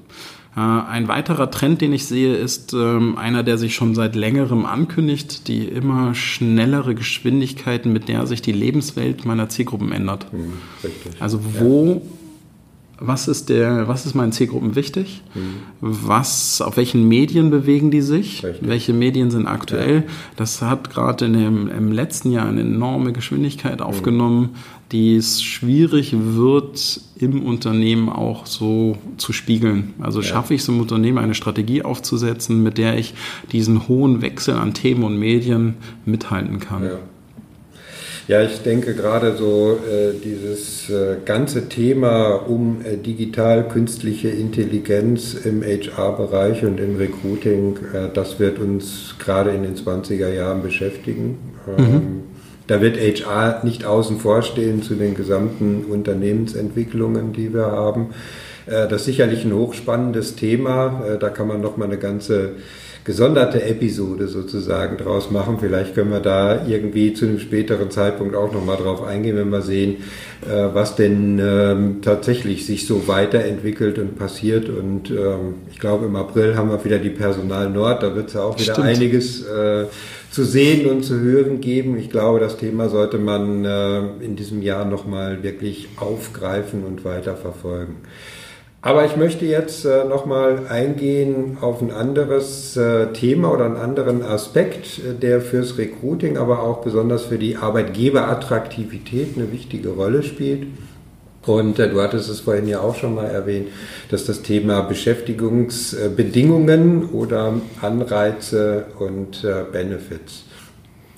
Äh, ein weiterer Trend, den ich sehe, ist ähm, einer, der sich schon seit längerem ankündigt, die immer schnellere Geschwindigkeiten, mit der sich die Lebenswelt meiner Zielgruppen ändert. Mhm, also wo, ja. was ist der, was ist meinen Zielgruppen wichtig? Mhm. Was, auf welchen Medien bewegen die sich? Richtig. Welche Medien sind aktuell? Ja. Das hat gerade im letzten Jahr eine enorme Geschwindigkeit mhm. aufgenommen. Mhm die es schwierig wird, im Unternehmen auch so zu spiegeln. Also ja. schaffe ich es im Unternehmen eine Strategie aufzusetzen, mit der ich diesen hohen Wechsel an Themen und Medien mithalten kann. Ja. Ja, ich denke gerade so äh, dieses äh, ganze Thema um äh, digital künstliche Intelligenz im HR-Bereich und im Recruiting, äh, das wird uns gerade in den 20er Jahren beschäftigen. Mhm. Da wird HR nicht außen vor stehen zu den gesamten Unternehmensentwicklungen, die wir haben. Äh, das ist sicherlich ein hochspannendes Thema. Äh, da kann man noch mal eine ganze gesonderte Episode sozusagen draus machen. Vielleicht können wir da irgendwie zu einem späteren Zeitpunkt auch noch mal drauf eingehen, wenn wir sehen, äh, was denn ähm, tatsächlich sich so weiterentwickelt und passiert. Und ähm, ich glaube, im April haben wir wieder die Personal Nord. Da wird es ja auch wieder Stimmt. einiges zu sehen und zu hören geben. Ich glaube, das Thema sollte man äh, in diesem Jahr nochmal wirklich aufgreifen und weiterverfolgen. Aber ich möchte jetzt äh, nochmal eingehen auf ein anderes äh, Thema oder einen anderen Aspekt, äh, der fürs Recruiting, aber auch besonders für die Arbeitgeberattraktivität eine wichtige Rolle spielt. Und äh, du hattest es vorhin ja auch schon mal erwähnt, dass das Thema Beschäftigungsbedingungen oder Anreize und äh, Benefits,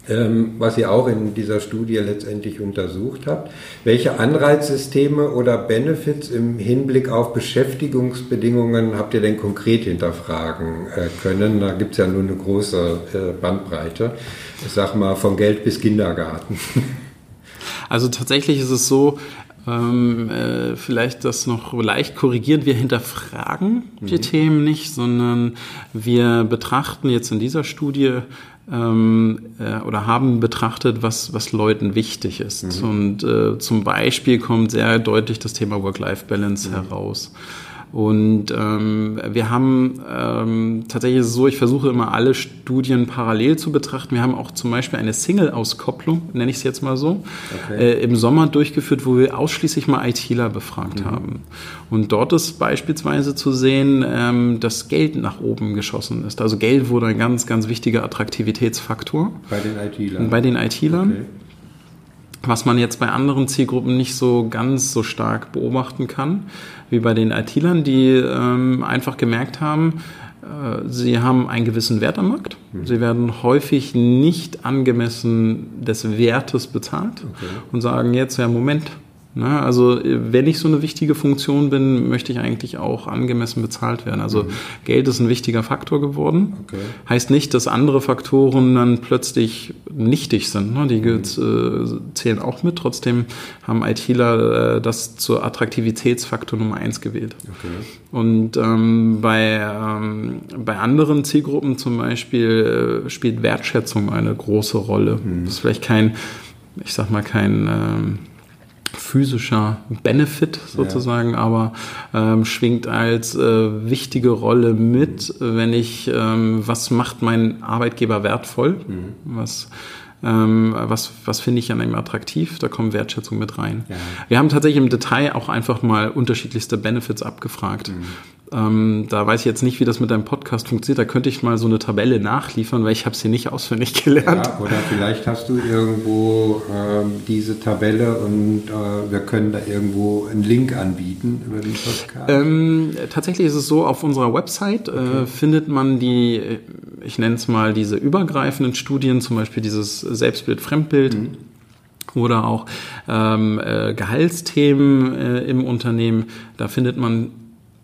was ihr auch in dieser Studie letztendlich untersucht habt. Welche Anreizsysteme oder Benefits im Hinblick auf Beschäftigungsbedingungen habt ihr denn konkret hinterfragen äh, können? Da gibt es ja nur eine große Bandbreite. Ich sag mal von Geld bis Kindergarten. Also tatsächlich ist es so, ähm, äh, vielleicht das noch leicht korrigieren. Wir hinterfragen mhm. die Themen nicht, sondern wir betrachten jetzt in dieser Studie ähm, äh, oder haben betrachtet, was, was Leuten wichtig ist. Mhm. Und äh, zum Beispiel kommt sehr deutlich das Thema Work-Life-Balance mhm. heraus. Und ähm, wir haben ähm, tatsächlich so, ich versuche immer alle Studien parallel zu betrachten. Wir haben auch zum Beispiel eine Single-Auskopplung, nenne ich es jetzt mal so, okay. äh, im Sommer durchgeführt, wo wir ausschließlich mal ITler befragt mhm. haben. Und dort ist beispielsweise zu sehen, ähm, dass Geld nach oben geschossen ist. Also Geld wurde ein ganz, ganz wichtiger Attraktivitätsfaktor. Bei den ITlern. Bei den ITlern. Okay was man jetzt bei anderen Zielgruppen nicht so ganz so stark beobachten kann, wie bei den IT-Lern, die ähm, einfach gemerkt haben, äh, sie haben einen gewissen Wert am Markt. Mhm. Sie werden häufig nicht angemessen des Wertes bezahlt okay. und sagen jetzt, ja Moment, Ne? Also wenn ich so eine wichtige Funktion bin, möchte ich eigentlich auch angemessen bezahlt werden. Also mhm. Geld ist ein wichtiger Faktor geworden. Okay. Heißt nicht, dass andere Faktoren dann plötzlich nichtig sind. Ne? Die mhm. äh, zählen auch mit. Trotzdem haben ITler äh, das zur Attraktivitätsfaktor Nummer eins gewählt. Okay. Und ähm, bei, ähm, bei anderen Zielgruppen zum Beispiel äh, spielt Wertschätzung eine große Rolle. Mhm. Das ist vielleicht kein, ich sag mal, kein ähm, physischer Benefit sozusagen, ja. aber ähm, schwingt als äh, wichtige Rolle mit, wenn ich, ähm, was macht mein Arbeitgeber wertvoll, mhm. was ähm, was, was finde ich an einem attraktiv, da kommt Wertschätzung mit rein. Ja. Wir haben tatsächlich im Detail auch einfach mal unterschiedlichste Benefits abgefragt. Mhm. Ähm, da weiß ich jetzt nicht, wie das mit deinem Podcast funktioniert. Da könnte ich mal so eine Tabelle nachliefern, weil ich habe sie nicht auswendig gelernt. Ja, oder vielleicht hast du irgendwo ähm, diese Tabelle und äh, wir können da irgendwo einen Link anbieten über den Podcast. Ähm, tatsächlich ist es so, auf unserer Website äh, okay. äh, findet man die, ich nenne es mal diese übergreifenden Studien, zum Beispiel dieses Selbstbild, Fremdbild. Mhm oder auch ähm, äh, Gehaltsthemen äh, im Unternehmen. Da findet man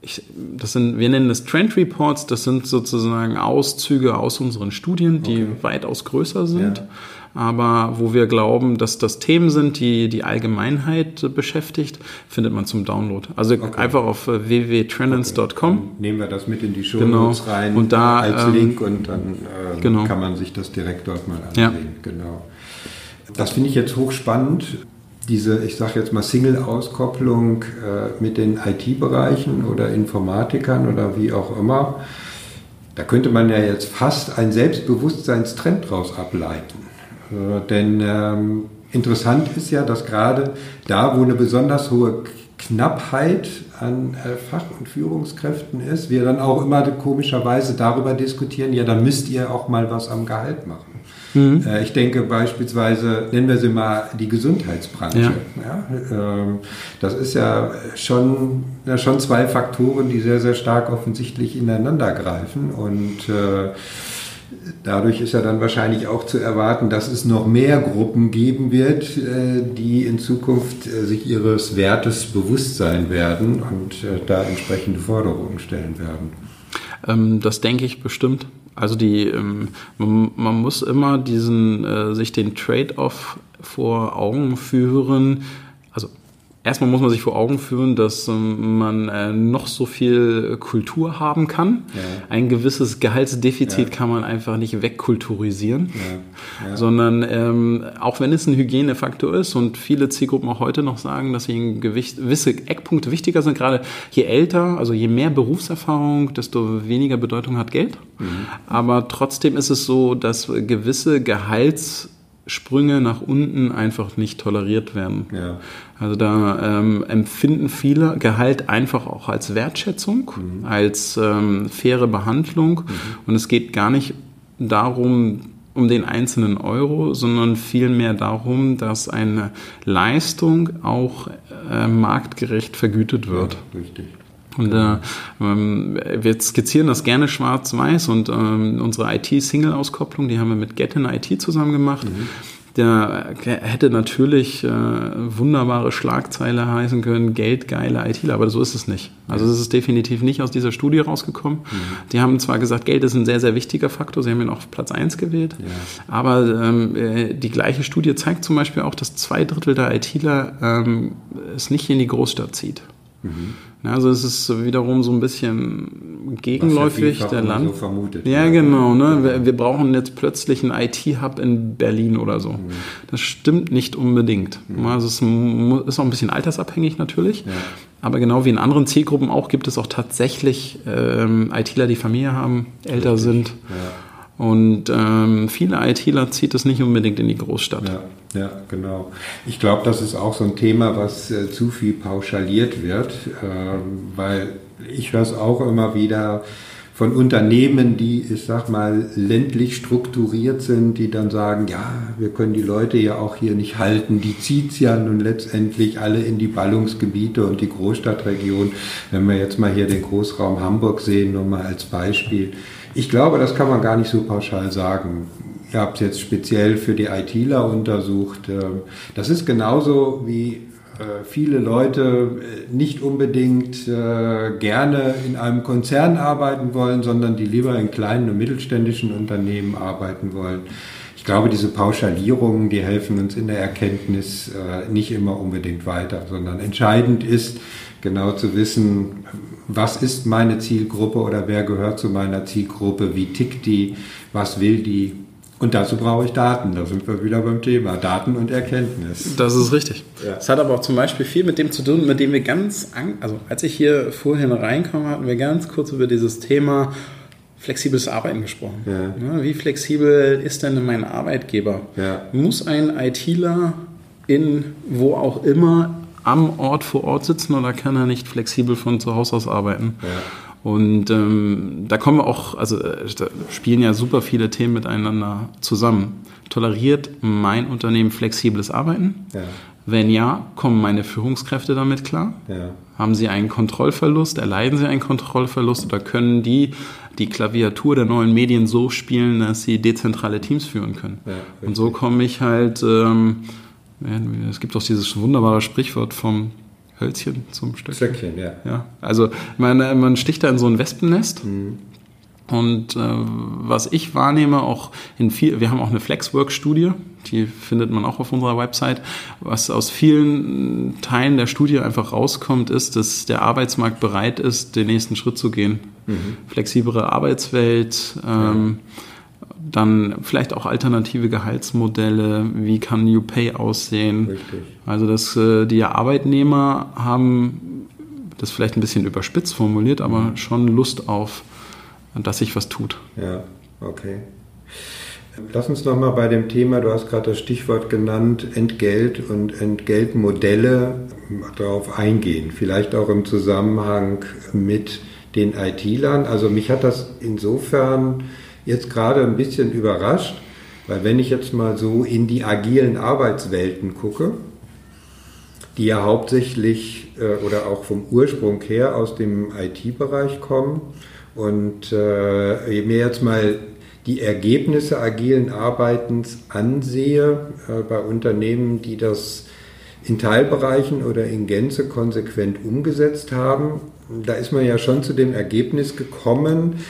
ich, das sind, wir nennen das Trend Reports, das sind sozusagen Auszüge aus unseren Studien, die okay. weitaus größer sind, ja. aber wo wir glauben, dass das Themen sind, die die Allgemeinheit beschäftigt, findet man zum Download. Also okay. einfach auf äh, www.trendance.com. Okay. Nehmen wir das mit in die Show genau. rein und da, als ähm, Link und dann äh, genau. kann man sich das direkt dort mal ansehen. Ja. Genau. Das finde ich jetzt hochspannend diese, ich sage jetzt mal, Single-Auskopplung äh, mit den IT-Bereichen oder Informatikern oder wie auch immer, da könnte man ja jetzt fast einen Selbstbewusstseinstrend daraus ableiten. Äh, denn ähm, interessant ist ja, dass gerade da, wo eine besonders hohe Knappheit an äh, Fach- und Führungskräften ist, wir dann auch immer komischerweise darüber diskutieren, ja, da müsst ihr auch mal was am Gehalt machen. Mhm. Äh, ich denke beispielsweise, nennen wir sie mal die Gesundheitsbranche. Ja. Ja, ähm, das ist ja schon, ja, schon zwei Faktoren, die sehr, sehr stark offensichtlich ineinander greifen und äh, Dadurch ist ja dann wahrscheinlich auch zu erwarten, dass es noch mehr Gruppen geben wird, äh, die in Zukunft sich ihres Wertes bewusst sein werden und da entsprechende Forderungen stellen werden. Ähm, das denke ich bestimmt. Also die, ähm, man, man, muss immer diesen, äh, sich den Trade-off vor Augen führen. Erstmal muss man sich vor Augen führen, dass ähm, man äh, noch so viel Kultur haben kann. Ja. Ein gewisses Gehaltsdefizit ja. kann man einfach nicht wegkulturisieren, ja. sondern ähm, auch wenn es ein Hygienefaktor ist und viele Zielgruppen auch heute noch sagen, dass Gewicht, gewisse Eckpunkte wichtiger sind, gerade je älter, also je mehr Berufserfahrung, desto weniger Bedeutung hat Geld. Mhm. Aber trotzdem ist es so, dass gewisse Gehalts Sprünge nach unten einfach nicht toleriert werden. Ja. Also da ähm, empfinden viele Gehalt einfach auch als Wertschätzung, mhm. als ähm, faire Behandlung. Mhm. Und es geht gar nicht darum, um den einzelnen Euro, sondern vielmehr darum, dass eine Leistung auch äh, marktgerecht vergütet wird. Ja, richtig. Und äh, ähm, wir skizzieren das gerne schwarz-weiß und ähm, unsere IT-Single-Auskopplung, die haben wir mit Get in IT zusammen gemacht. Mhm. Der hätte natürlich äh, wunderbare Schlagzeile heißen können, geldgeile ITler, aber so ist es nicht. Also es ist definitiv nicht aus dieser Studie rausgekommen. Mhm. Die haben zwar gesagt, Geld ist ein sehr, sehr wichtiger Faktor, sie haben ihn auf Platz 1 gewählt, ja. aber ähm, äh, die gleiche Studie zeigt zum Beispiel auch, dass zwei Drittel der ITler ähm, es nicht in die Großstadt zieht. Mhm. Also es ist wiederum so ein bisschen gegenläufig der Land. So vermutet, ja, ja, genau. Ne? Wir, wir, brauchen jetzt plötzlich einen IT-Hub in Berlin oder so. Mhm. Das stimmt nicht unbedingt. Mhm. Also es ist auch ein bisschen altersabhängig natürlich. Ja. Aber genau wie in anderen Zielgruppen auch gibt es auch tatsächlich ähm, ITler, die Familie haben, älter Richtig. sind. Ja. Und ähm, viele ITler zieht es nicht unbedingt in die Großstadt. Ja, ja genau. Ich glaube, das ist auch so ein Thema, was äh, zu viel pauschaliert wird, äh, weil ich höre es auch immer wieder von Unternehmen, die, ich sag mal, ländlich strukturiert sind, die dann sagen, ja, wir können die Leute ja auch hier nicht halten, die zieht es ja nun letztendlich alle in die Ballungsgebiete und die Großstadtregion. Wenn wir jetzt mal hier den Großraum Hamburg sehen, nur mal als Beispiel, ich glaube, das kann man gar nicht so pauschal sagen. Ihr habt es jetzt speziell für die ITler untersucht. Ähm, das ist genauso wie äh, viele Leute äh, nicht unbedingt äh, gerne in einem Konzern arbeiten wollen, sondern die lieber in kleinen und mittelständischen Unternehmen arbeiten wollen. Ich glaube, diese Pauschalierungen, die helfen uns in der Erkenntnis nicht immer unbedingt weiter, sondern entscheidend ist, genau zu wissen, was ist meine Zielgruppe oder wer gehört zu meiner Zielgruppe, wie tickt die, was will die. Und dazu brauche ich Daten. Da sind wir wieder beim Thema Daten und Erkenntnis. Das ist richtig. Es ja. hat aber auch zum Beispiel viel mit dem zu tun, mit dem wir ganz, also als ich hier vorhin reinkam, hatten wir ganz kurz über dieses Thema flexibles Arbeiten gesprochen. Ja. Wie flexibel ist denn mein Arbeitgeber? Ja. Muss ein ITler in wo auch immer am Ort vor Ort sitzen oder kann er nicht flexibel von zu Hause aus arbeiten? Ja. Und ähm, da kommen wir auch, also äh, da spielen ja super viele Themen miteinander zusammen. Toleriert mein Unternehmen flexibles Arbeiten? Ja. Wenn ja, kommen meine Führungskräfte damit klar? Ja. Haben sie einen Kontrollverlust? Erleiden sie einen Kontrollverlust? Oder können die die Klaviatur der neuen Medien so spielen, dass sie dezentrale Teams führen können? Ja, Und so komme ich halt ähm, es gibt auch dieses wunderbare Sprichwort vom Hölzchen zum Stöckchen. Stöckchen, ja. ja. Also man, man sticht da in so ein Wespennest. Mhm. Und äh, was ich wahrnehme, auch in viel, wir haben auch eine Flexwork-Studie, die findet man auch auf unserer Website. Was aus vielen Teilen der Studie einfach rauskommt, ist, dass der Arbeitsmarkt bereit ist, den nächsten Schritt zu gehen. Mhm. Flexiblere Arbeitswelt, ähm, ja dann vielleicht auch alternative Gehaltsmodelle, wie kann New Pay aussehen. Richtig. Also dass äh, die Arbeitnehmer haben, das vielleicht ein bisschen überspitzt formuliert, aber mhm. schon Lust auf, dass sich was tut. Ja, okay. Lass uns nochmal bei dem Thema, du hast gerade das Stichwort genannt, Entgelt und Entgeltmodelle darauf eingehen. Vielleicht auch im Zusammenhang mit den IT-Lern. Also mich hat das insofern jetzt gerade ein bisschen überrascht, weil wenn ich jetzt mal so in die agilen Arbeitswelten gucke, die ja hauptsächlich äh, oder auch vom Ursprung her aus dem IT-Bereich kommen und äh, mir jetzt mal die Ergebnisse agilen Arbeitens ansehe äh, bei Unternehmen, die das in Teilbereichen oder in Gänze konsequent umgesetzt haben, da ist man ja schon zu dem Ergebnis gekommen,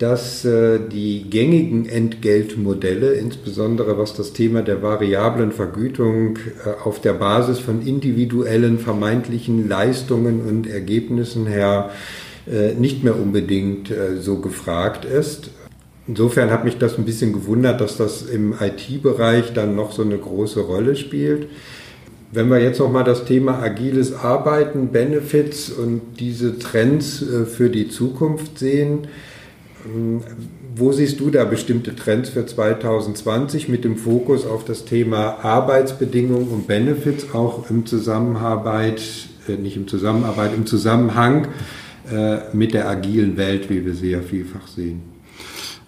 dass äh, die gängigen Entgeltmodelle, insbesondere was das Thema der variablen Vergütung äh, auf der Basis von individuellen vermeintlichen Leistungen und Ergebnissen her äh, nicht mehr unbedingt so gefragt ist. Insofern hat mich das ein bisschen gewundert, dass das im IT-Bereich dann noch so eine große Rolle spielt. Wenn wir jetzt nochmal das Thema agiles Arbeiten, Benefits und diese Trends für die Zukunft sehen, wo siehst du da bestimmte Trends für 2020 mit dem Fokus auf das Thema Arbeitsbedingungen und Benefits auch im Zusammenarbeit, äh, nicht im Zusammenarbeit, im Zusammenhang äh, mit der agilen Welt, wie wir sie ja vielfach sehen?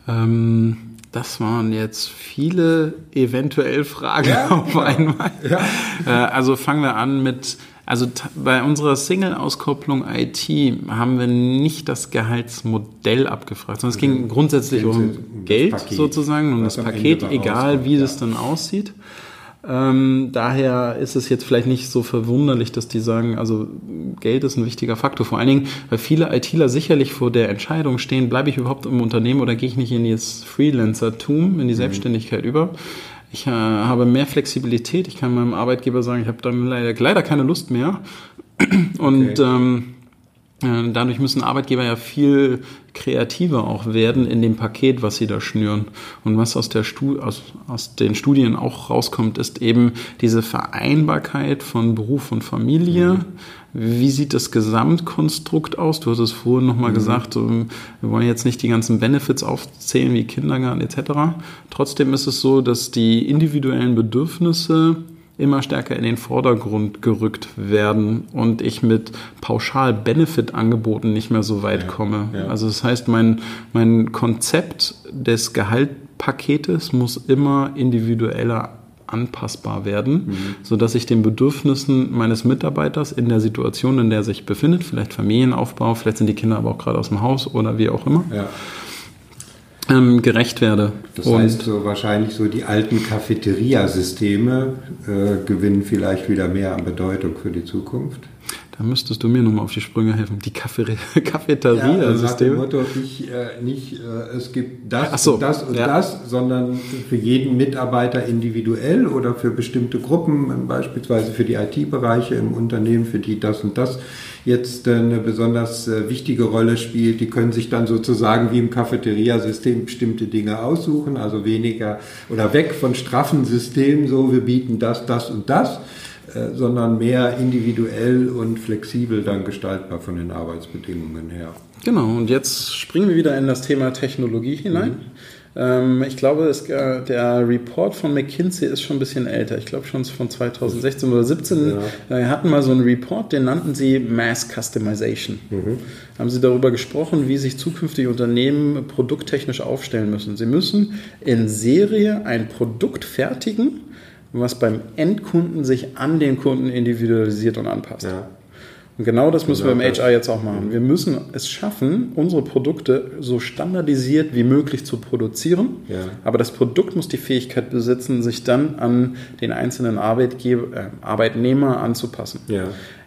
Ähm, das waren jetzt viele eventuell Fragen ja, auf einmal. Ja. Äh, also fangen wir an mit also bei unserer Single-Auskopplung IT haben wir nicht das Gehaltsmodell abgefragt, sondern es ging grundsätzlich um Geld Paket, sozusagen, um das Paket, egal wie ja. es dann aussieht. Ähm, daher ist es jetzt vielleicht nicht so verwunderlich, dass die sagen, also Geld ist ein wichtiger Faktor. Vor allen Dingen, weil viele ITler sicherlich vor der Entscheidung stehen, bleibe ich überhaupt im Unternehmen oder gehe ich nicht in das Freelancer-Tum, in die mhm. Selbstständigkeit über. Ich äh, habe mehr Flexibilität. Ich kann meinem Arbeitgeber sagen, ich habe dann leider, leider keine Lust mehr. Und okay. ähm, äh, dadurch müssen Arbeitgeber ja viel kreativer auch werden in dem Paket, was sie da schnüren. Und was aus, der Stu aus, aus den Studien auch rauskommt, ist eben diese Vereinbarkeit von Beruf und Familie. Mhm. Wie sieht das Gesamtkonstrukt aus? Du hast es vorhin nochmal mhm. gesagt, wir wollen jetzt nicht die ganzen Benefits aufzählen wie Kindergarten etc. Trotzdem ist es so, dass die individuellen Bedürfnisse immer stärker in den Vordergrund gerückt werden und ich mit Pauschal-Benefit-Angeboten nicht mehr so weit ja, komme. Ja. Also das heißt, mein, mein Konzept des Gehaltpaketes muss immer individueller anpassbar werden, mhm. sodass ich den Bedürfnissen meines Mitarbeiters in der Situation, in der er sich befindet, vielleicht Familienaufbau, vielleicht sind die Kinder aber auch gerade aus dem Haus oder wie auch immer, ja. ähm, gerecht werde. Das und heißt so wahrscheinlich so die alten Cafeteria-Systeme äh, gewinnen vielleicht wieder mehr an Bedeutung für die Zukunft. Da müsstest du mir nochmal auf die Sprünge helfen. Die Cafeteria-Systeme. Ja, also Motto, ich, äh, nicht äh, es gibt das so, und das und ja. das, sondern für jeden Mitarbeiter individuell oder für bestimmte Gruppen, beispielsweise für die IT-Bereiche im Unternehmen, für die das und das jetzt eine besonders äh, wichtige Rolle spielt. Die können sich dann sozusagen wie im Cafeteria-System bestimmte Dinge aussuchen, also weniger oder weg von straffen Systemen, so wir bieten das, das und das äh, sondern mehr individuell und flexibel dann gestaltbar von den Arbeitsbedingungen her. Genau, und jetzt springen wir wieder in das Thema Technologie hinein. Mhm. Ähm, ich glaube, es, äh, der Report von McKinsey ist schon ein bisschen älter. Ich glaube schon von 2016 oder 2017. Ja. Wir hatten mal so einen Report, den nannten sie Mass Customization. Mhm. Haben sie darüber gesprochen, wie sich zukünftige Unternehmen produkttechnisch aufstellen müssen. Sie müssen in Serie ein Produkt fertigen, was beim Endkunden sich an den Kunden individualisiert und anpasst. Ja. Und genau das müssen genau wir im HR jetzt auch machen. Wir müssen es schaffen, unsere Produkte so standardisiert wie möglich zu produzieren. Ja. Aber das Produkt muss die Fähigkeit besitzen, sich dann an den einzelnen Arbeitgeber, äh, Arbeitnehmer anzupassen. Ja.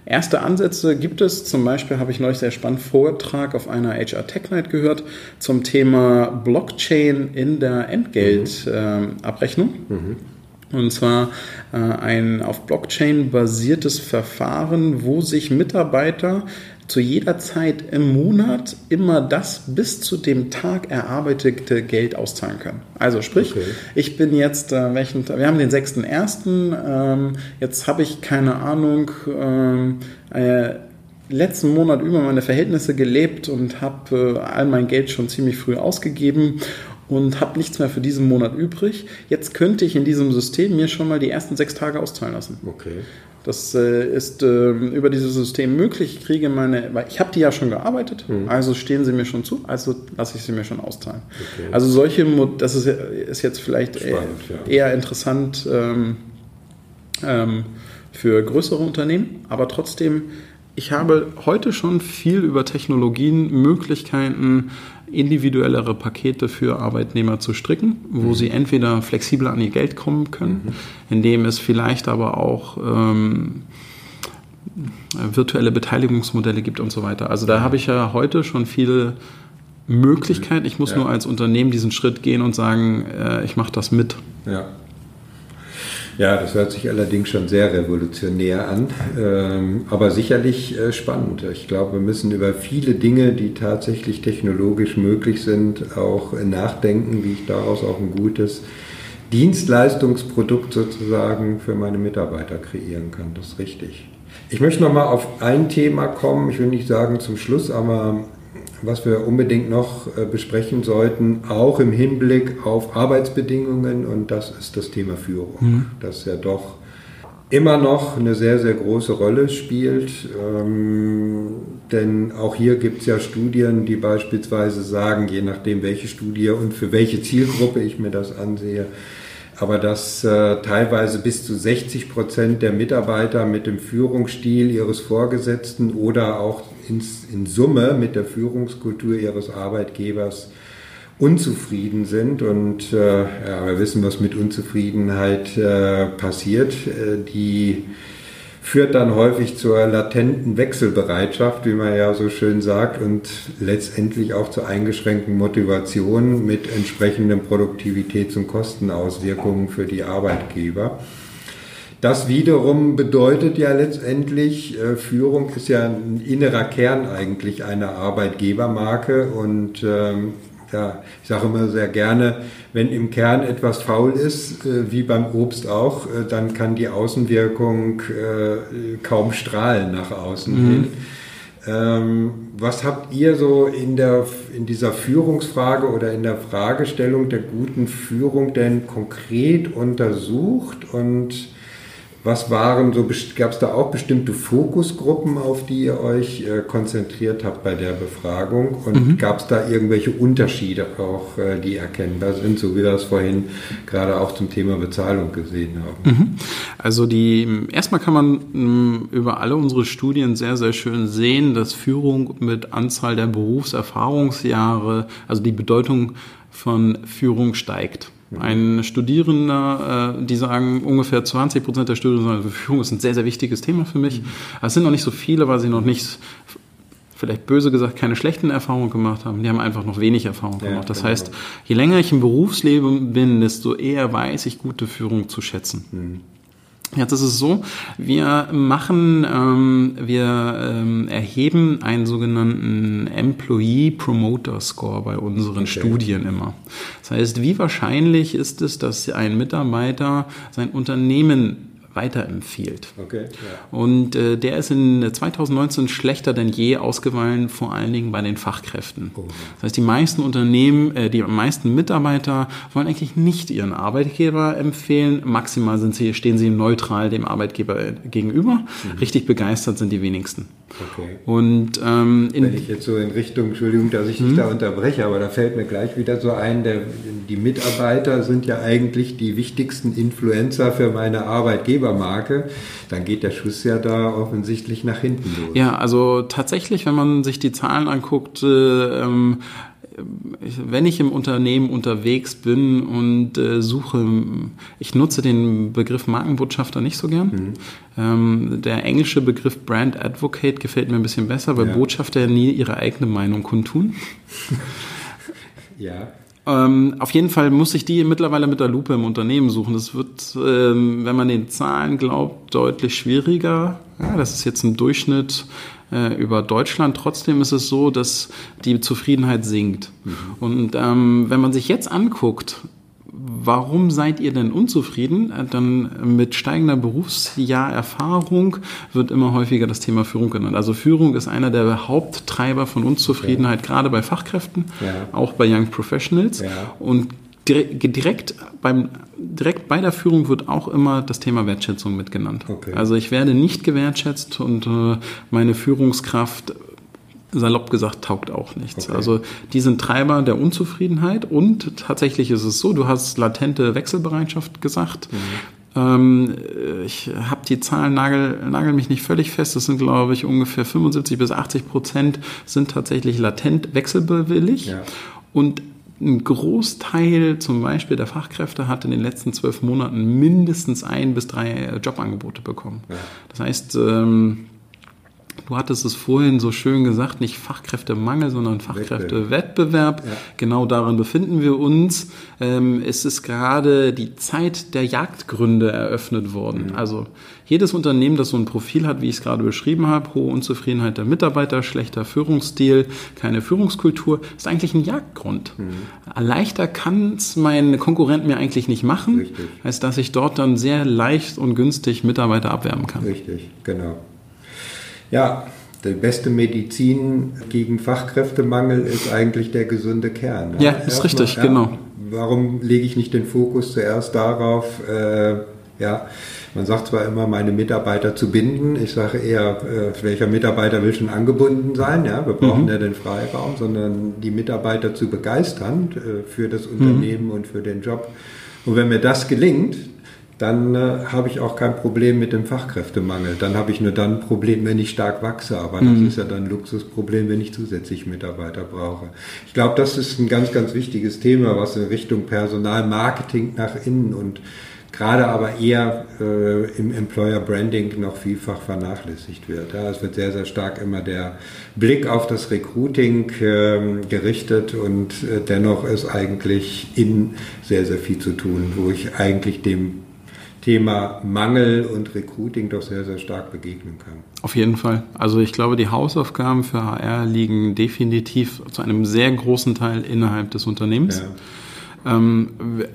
Erste Ansätze gibt es. Zum Beispiel habe ich neulich sehr spannend Vortrag auf einer HR Tech Night gehört zum Thema Blockchain in der Entgeltabrechnung. Mhm. Mhm. Und zwar äh, ein auf Blockchain basiertes Verfahren, wo sich Mitarbeiter zu jeder Zeit im Monat immer das bis zu dem Tag erarbeitete Geld auszahlen können. Also sprich, okay. ich bin jetzt, äh, welchen, wir haben den 6.1., ähm, jetzt habe ich keine Ahnung, ähm, äh, letzten Monat über meine Verhältnisse gelebt und habe äh, all mein Geld schon ziemlich früh ausgegeben und habe nichts mehr für diesen Monat übrig. Jetzt könnte ich in diesem System mir schon mal die ersten sechs Tage auszahlen lassen. Okay. Das äh, ist äh, über dieses System möglich. Ich kriege meine, weil ich habe die ja schon gearbeitet, mhm. also stehen sie mir schon zu, also lasse ich sie mir schon auszahlen. Okay. Also solche, das ist, ist jetzt vielleicht Spannend, eher, ja. eher, interessant ähm, ähm, für größere Unternehmen, aber trotzdem ich habe heute schon viel über Technologien, Möglichkeiten, individuellere Pakete für Arbeitnehmer zu stricken, wo mhm. sie entweder flexibler an ihr Geld kommen können, mhm. indem es vielleicht aber auch ähm, virtuelle Beteiligungsmodelle gibt und so weiter. Also da habe ich ja heute schon viele Möglichkeiten. Ich muss ja. nur als Unternehmen diesen Schritt gehen und sagen, äh, ich mache das mit. Ja. Ja, das hört sich allerdings schon sehr revolutionär an, ähm, aber sicherlich äh, spannend. Ich glaube, wir müssen über viele Dinge, die tatsächlich technologisch möglich sind, auch nachdenken, wie ich daraus auch ein gutes Dienstleistungsprodukt sozusagen für meine Mitarbeiter kreieren kann. Das ist richtig. Ich möchte nochmal auf ein Thema kommen. Ich will nicht sagen zum Schluss, aber was wir unbedingt noch äh, besprechen sollten, auch im Hinblick auf Arbeitsbedingungen, und das ist das Thema Führung, mhm. das ja doch immer noch eine sehr, sehr große Rolle spielt. Ähm, denn auch hier gibt es ja Studien, die beispielsweise sagen, je nachdem, welche Studie und für welche Zielgruppe ich mir das ansehe, aber dass äh, teilweise bis zu 60 Prozent der Mitarbeiter mit dem Führungsstil ihres Vorgesetzten oder auch ins, in Summe mit der Führungskultur ihres Arbeitgebers unzufrieden sind. Und äh, ja, wir wissen, was mit Unzufriedenheit äh, passiert. Äh, die führt dann häufig zur latenten Wechselbereitschaft, wie man ja so schön sagt, und letztendlich auch zur eingeschränkten Motivation mit entsprechenden Produktivitäts- und Kostenauswirkungen für die Arbeitgeber. Das wiederum bedeutet ja letztendlich, äh, Führung ist ja ein innerer Kern eigentlich einer Arbeitgebermarke und ähm, ja, ich sage immer sehr gerne, wenn im Kern etwas faul ist, äh, wie beim Obst auch, äh, dann kann die Außenwirkung äh, kaum strahlen nach außen mhm. hin. Ähm, was habt ihr so in, der, in dieser Führungsfrage oder in der Fragestellung der guten Führung denn konkret untersucht und was waren so, gab es da auch bestimmte Fokusgruppen, auf die ihr euch äh, konzentriert habt bei der Befragung? Und mhm. gab es da irgendwelche Unterschiede auch, äh, die erkennbar sind, so wie wir das vorhin gerade auch zum Thema Bezahlung gesehen haben? Mhm. Also die, erstmal kann man mh, über alle unsere Studien sehr, sehr schön sehen, dass Führung mit Anzahl der Berufserfahrungsjahre, also die Bedeutung von Führung steigt. Ein Studierender, äh, die sagen, ungefähr 20 Prozent der Studierenden sagen, Führung ist ein sehr, sehr wichtiges Thema für mich. Es sind noch nicht so viele, weil sie noch nicht vielleicht böse gesagt keine schlechten Erfahrungen gemacht haben. Die haben einfach noch wenig Erfahrung gemacht. Ja, das genau. heißt, je länger ich im Berufsleben bin, desto eher weiß ich gute Führung zu schätzen. Mhm. Jetzt ist es so, wir machen, ähm, wir ähm, erheben einen sogenannten Employee Promoter Score bei unseren okay. Studien immer. Das heißt, wie wahrscheinlich ist es, dass ein Mitarbeiter sein Unternehmen weiterempfiehlt. Okay, ja. Und äh, der ist in 2019 schlechter denn je ausgefallen, vor allen Dingen bei den Fachkräften. Oh. Das heißt, die meisten Unternehmen, äh, die meisten Mitarbeiter wollen eigentlich nicht ihren Arbeitgeber empfehlen. Maximal sind sie, stehen sie neutral dem Arbeitgeber gegenüber. Mhm. Richtig begeistert sind die wenigsten. Okay. Und ähm, wenn ich jetzt so in Richtung, Entschuldigung, dass ich dich mhm. da unterbreche, aber da fällt mir gleich wieder so ein, der, die Mitarbeiter sind ja eigentlich die wichtigsten Influencer für meine Arbeitgebermarke, dann geht der Schuss ja da offensichtlich nach hinten los. Ja, also tatsächlich, wenn man sich die Zahlen anguckt, äh, ähm, wenn ich im Unternehmen unterwegs bin und äh, suche, ich nutze den Begriff Markenbotschafter nicht so gern. Mhm. Ähm, der englische Begriff Brand Advocate gefällt mir ein bisschen besser, weil ja. Botschafter ja nie ihre eigene Meinung kundtun. ja. Ähm, auf jeden Fall muss ich die mittlerweile mit der Lupe im Unternehmen suchen. Das wird, ähm, wenn man den Zahlen glaubt, deutlich schwieriger. Ja, das ist jetzt ein Durchschnitt äh, über Deutschland. Trotzdem ist es so, dass die Zufriedenheit sinkt. Mhm. Und ähm, wenn man sich jetzt anguckt, warum seid ihr denn unzufrieden? Äh, dann mit steigender Berufsjahrerfahrung wird immer häufiger das Thema Führung genannt. Also Führung ist einer der Haupttreiber von Unzufriedenheit, okay. gerade bei Fachkräften, ja. auch bei Young Professionals. Ja. Und direkt beim direkt bei der Führung wird auch immer das Thema Wertschätzung mitgenannt. Okay. Also ich werde nicht gewertschätzt und äh, meine Führungskraft salopp gesagt taugt auch nichts. Okay. Also die sind Treiber der Unzufriedenheit und tatsächlich ist es so, du hast latente Wechselbereitschaft gesagt. Mhm. Ähm, ich habe die Zahlen, nagel, nagel mich nicht völlig fest, das sind glaube ich ungefähr 75 bis 80 Prozent sind tatsächlich latent wechselbewillig. Ja. Und ein Großteil zum Beispiel der Fachkräfte hat in den letzten zwölf Monaten mindestens ein bis drei Jobangebote bekommen. Ja. Das heißt, ähm, Du hattest es vorhin so schön gesagt, nicht Fachkräftemangel, sondern Fachkräftewettbewerb. Ja. Genau darin befinden wir uns. Ähm, es ist gerade die Zeit der Jagdgründe eröffnet worden. Mhm. Also jedes Unternehmen, das so ein Profil hat, wie ich es gerade beschrieben habe, hohe Unzufriedenheit der Mitarbeiter, schlechter Führungsstil, keine Führungskultur, ist eigentlich ein Jagdgrund. Mhm. Leichter kann es mein Konkurrent mir eigentlich nicht machen, Richtig. als dass ich dort dann sehr leicht und günstig Mitarbeiter abwerben kann. Richtig, genau. Ja, die beste Medizin gegen Fachkräftemangel ist eigentlich der gesunde Kern. Ja, ist Erstmal, richtig, ja, genau. Warum lege ich nicht den Fokus zuerst darauf, äh, ja, man sagt zwar immer, meine Mitarbeiter zu binden. Ich sage eher, äh, welcher Mitarbeiter will schon angebunden sein? Ja, wir brauchen mhm. ja den Freiraum, sondern die Mitarbeiter zu begeistern äh, für das. Unternehmen mhm. und für den Job. Und wenn mir das gelingt, dann äh, habe ich auch kein Problem mit dem Fachkräftemangel. Dann habe ich nur dann ein Problem, wenn ich stark wachse. Aber mhm. das ist ja dann ein Luxusproblem, wenn ich zusätzlich Mitarbeiter brauche. Ich glaube, das ist ein ganz, ganz wichtiges Thema, was in Richtung Personalmarketing nach innen und gerade aber eher äh, im Employer Branding noch vielfach vernachlässigt wird. Ja, es wird sehr, sehr stark immer der Blick auf das Recruiting äh, gerichtet und äh, dennoch ist eigentlich in sehr, sehr viel zu tun, wo ich eigentlich dem Thema Mangel und Recruiting doch sehr, sehr stark begegnen kann. Auf jeden Fall. Also ich glaube, die Hausaufgaben für HR liegen definitiv zu einem sehr großen Teil innerhalb des Unternehmens. Ja. Ähm,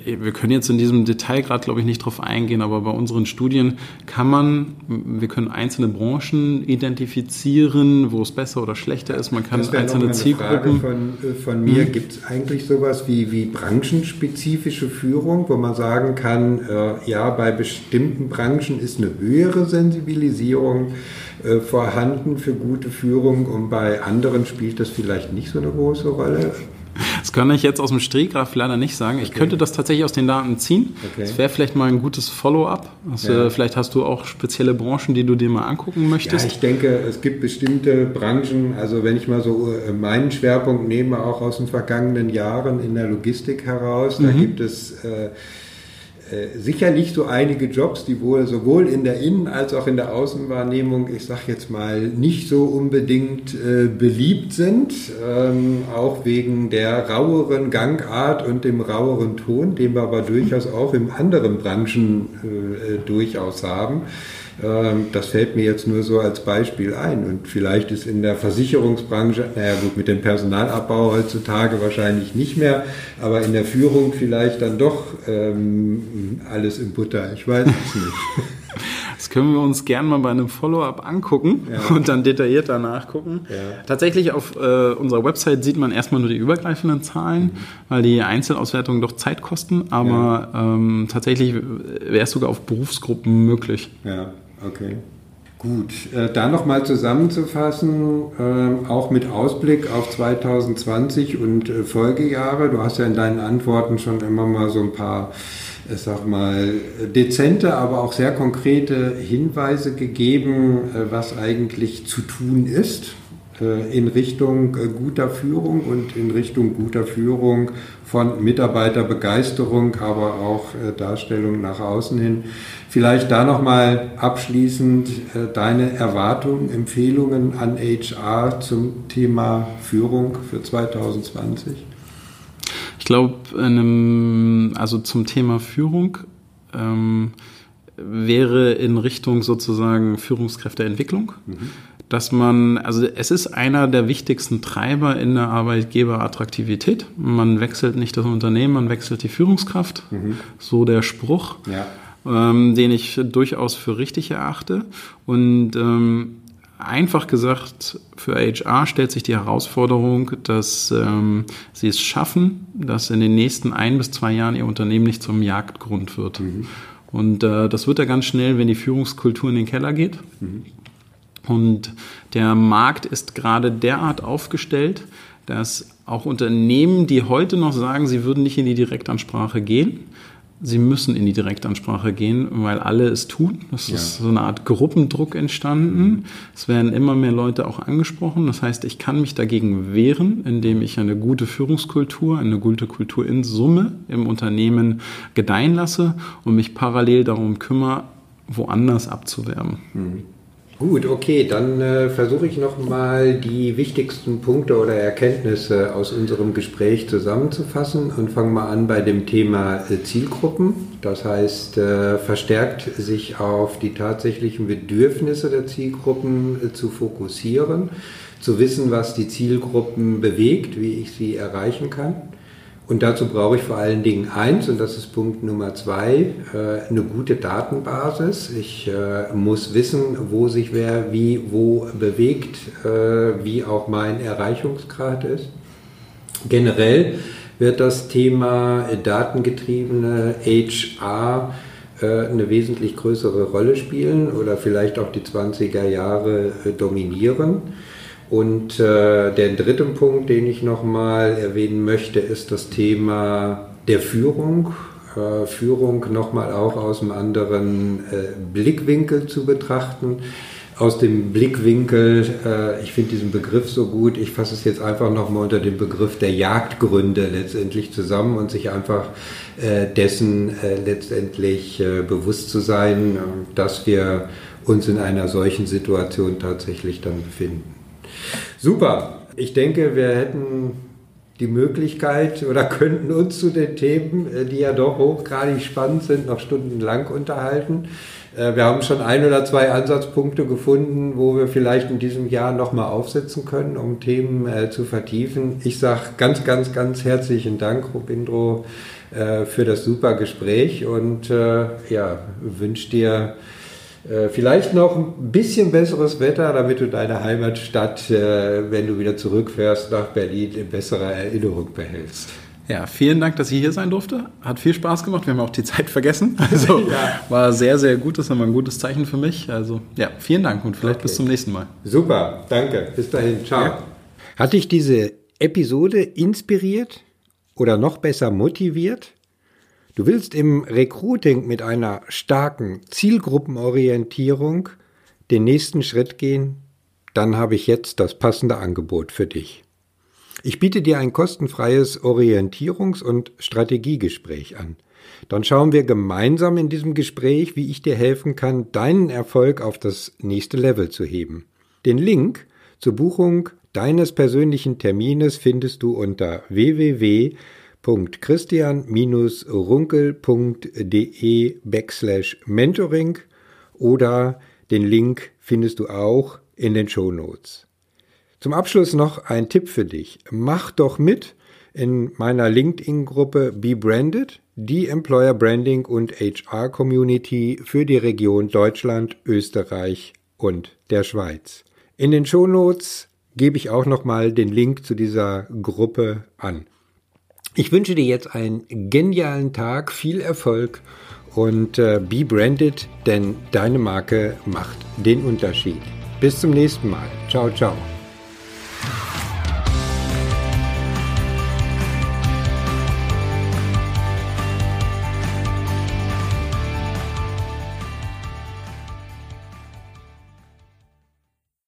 wir können jetzt in diesem Detail gerade, glaube ich, nicht drauf eingehen, aber bei unseren Studien kann man, wir können einzelne Branchen identifizieren, wo es besser oder schlechter ist. Man kann einzelne Zielgruppen. Frage von, äh, von mir, mhm. gibt es eigentlich sowas wie, wie branchenspezifische Führung, wo man sagen kann, äh, ja, bei bestimmten Branchen ist eine höhere Sensibilisierung äh, vorhanden für gute Führung und bei anderen spielt das vielleicht nicht so eine große Rolle? Das kann ich jetzt aus dem Stehgraf leider nicht sagen. Ich könnte das tatsächlich aus den Daten ziehen. Okay. Das wäre vielleicht mal ein gutes Follow-up. Also, Ja. Vielleicht hast du auch spezielle Branchen, die du dir mal angucken Ja, möchtest. ich denke, es gibt bestimmte Branchen, also wenn ich mal so äh, meinen Schwerpunkt nehme, auch aus den vergangenen Jahren in der Logistik heraus, da gibt es äh, sicherlich so einige Jobs, die wohl sowohl in der Innen- als auch in der Außenwahrnehmung, ich sage jetzt mal, nicht so unbedingt äh, beliebt sind, ähm, auch wegen der raueren Gangart und dem raueren Ton, den wir aber durchaus auch in anderen Branchen äh, äh, durchaus haben. Ähm, Das fällt mir jetzt nur so als Beispiel ein. Und vielleicht ist in der Versicherungsbranche, naja gut, mit dem Personalabbau heutzutage wahrscheinlich nicht mehr, aber in der Führung vielleicht dann doch ähm, alles im Butter. Ich weiß es nicht. Das können wir uns gerne mal bei einem Follow-up angucken Ja. und dann detaillierter nachgucken. Ja. Tatsächlich auf äh, unserer Website sieht man erstmal nur die übergreifenden Zahlen, Mhm. weil die Einzelauswertungen doch Zeit kosten, aber ähm, tatsächlich wäre es sogar auf Berufsgruppen möglich. Ja, okay. Gut, äh, da nochmal zusammenzufassen, ähm, auch mit Ausblick auf 2020 und äh, Folgejahre. Du hast ja in deinen Antworten schon immer mal so ein paar, ich sag mal, dezente, aber auch sehr konkrete Hinweise gegeben, äh, was eigentlich zu tun ist äh, in Richtung äh, guter Führung und in Richtung guter Führung von Mitarbeiterbegeisterung, aber auch äh, Darstellung nach außen hin. Vielleicht da nochmal abschließend äh, deine Erwartungen, Empfehlungen an HR zum Thema Führung für 2020. Ich glaube, also zum Thema Führung ähm, wäre in Richtung sozusagen Führungskräfteentwicklung, dass man, also es ist einer der wichtigsten Treiber in der Arbeitgeberattraktivität. Man wechselt nicht das Unternehmen, man wechselt die Führungskraft. So der Spruch Ja. Ähm, den ich durchaus für richtig erachte. Und ähm, einfach gesagt, für HR stellt sich die Herausforderung, dass ähm, sie es schaffen, dass in den nächsten ein bis zwei Jahren ihr Unternehmen nicht zum Jagdgrund wird. Und äh, das wird ja ganz schnell, wenn die Führungskultur in den Keller geht. Und der Markt ist gerade derart aufgestellt, dass auch Unternehmen, die heute noch sagen, sie würden nicht in die Direktansprache gehen, sie müssen in die Direktansprache gehen, weil alle es tun. Es Ja. ist so eine Art Gruppendruck entstanden. Es werden immer mehr Leute auch angesprochen. Das heißt, ich kann mich dagegen wehren, indem ich eine gute Führungskultur, eine gute Kultur in Summe im Unternehmen gedeihen lasse und mich parallel darum kümmere, woanders abzuwerben. Gut, okay, dann äh, versuche ich nochmal die wichtigsten Punkte oder Erkenntnisse aus unserem Gespräch zusammenzufassen und fange mal an bei dem Thema äh, Zielgruppen. Das heißt, äh, verstärkt sich auf die tatsächlichen Bedürfnisse der Zielgruppen äh, zu fokussieren, zu wissen, was die Zielgruppen bewegt, wie ich sie erreichen kann. Und dazu brauche ich vor allen Dingen eins, und das ist Punkt Nummer zwei, äh, eine gute Datenbasis. Ich äh, muss wissen, wo sich wer wie wo bewegt, äh, wie auch mein Erreichungsgrad ist. Generell wird das Thema datengetriebene HR eine wesentlich größere Rolle spielen oder vielleicht auch die 20er Jahre dominieren. Und äh, der dritte Punkt, den ich nochmal erwähnen möchte, ist das Thema der Führung. Äh, Führung nochmal auch aus einem anderen äh, Blickwinkel zu betrachten. Aus dem Blickwinkel, äh, ich finde diesen Begriff so gut, ich fasse es jetzt einfach nochmal unter dem Begriff der Jagdgründe letztendlich zusammen und sich einfach äh, dessen äh, letztendlich äh, bewusst zu sein, dass wir uns in einer solchen Situation tatsächlich dann befinden. Super. Ich denke, wir hätten die Möglichkeit oder könnten uns zu den Themen, äh, die ja doch hochgradig spannend sind, noch stundenlang unterhalten. Äh, Wir haben schon ein oder zwei Ansatzpunkte gefunden, wo wir vielleicht in diesem Jahr nochmal aufsetzen können, um Themen äh, zu vertiefen. Ich sage ganz, ganz, ganz herzlichen Dank, Robindro, für das super Gespräch und ja, wünsche dir Vielleicht noch ein bisschen besseres Wetter, damit du deine Heimatstadt, äh, wenn du wieder zurückfährst nach Berlin, in besserer Erinnerung behältst. Ja, vielen Dank, dass ich hier sein durfte. Hat viel Spaß gemacht. Wir haben auch die Zeit vergessen. Also Ja. war sehr, sehr gut. Das ist immer ein gutes Zeichen für mich. Also ja, vielen Dank und vielleicht Okay. bis zum nächsten Mal. Super, danke. Bis dahin, ciao. Hat dich diese Episode inspiriert, oder noch besser motiviert? Du willst im Recruiting mit einer starken Zielgruppenorientierung den nächsten Schritt gehen? Dann habe ich jetzt das passende Angebot für dich. Ich biete dir ein kostenfreies Orientierungs- und Strategiegespräch an. Dann schauen wir gemeinsam in diesem Gespräch, wie ich dir helfen kann, deinen Erfolg auf das nächste Level zu heben. Den Link zur Buchung deines persönlichen Termines findest du unter www.christian-runkel.de backslash mentoring oder den Link findest du auch in den Show Notes. Zum Abschluss noch ein Tipp für dich. Mach doch mit in meiner LinkedIn-Gruppe Be Branded, die Employer Branding und HR Community für die Region Deutschland, Österreich und der Schweiz. In den Shownotes gebe ich auch nochmal den Link zu dieser Gruppe an. Ich wünsche dir jetzt einen genialen Tag, viel Erfolg und äh, be branded, denn deine Marke macht den Unterschied. Bis zum nächsten Mal. Ciao, ciao.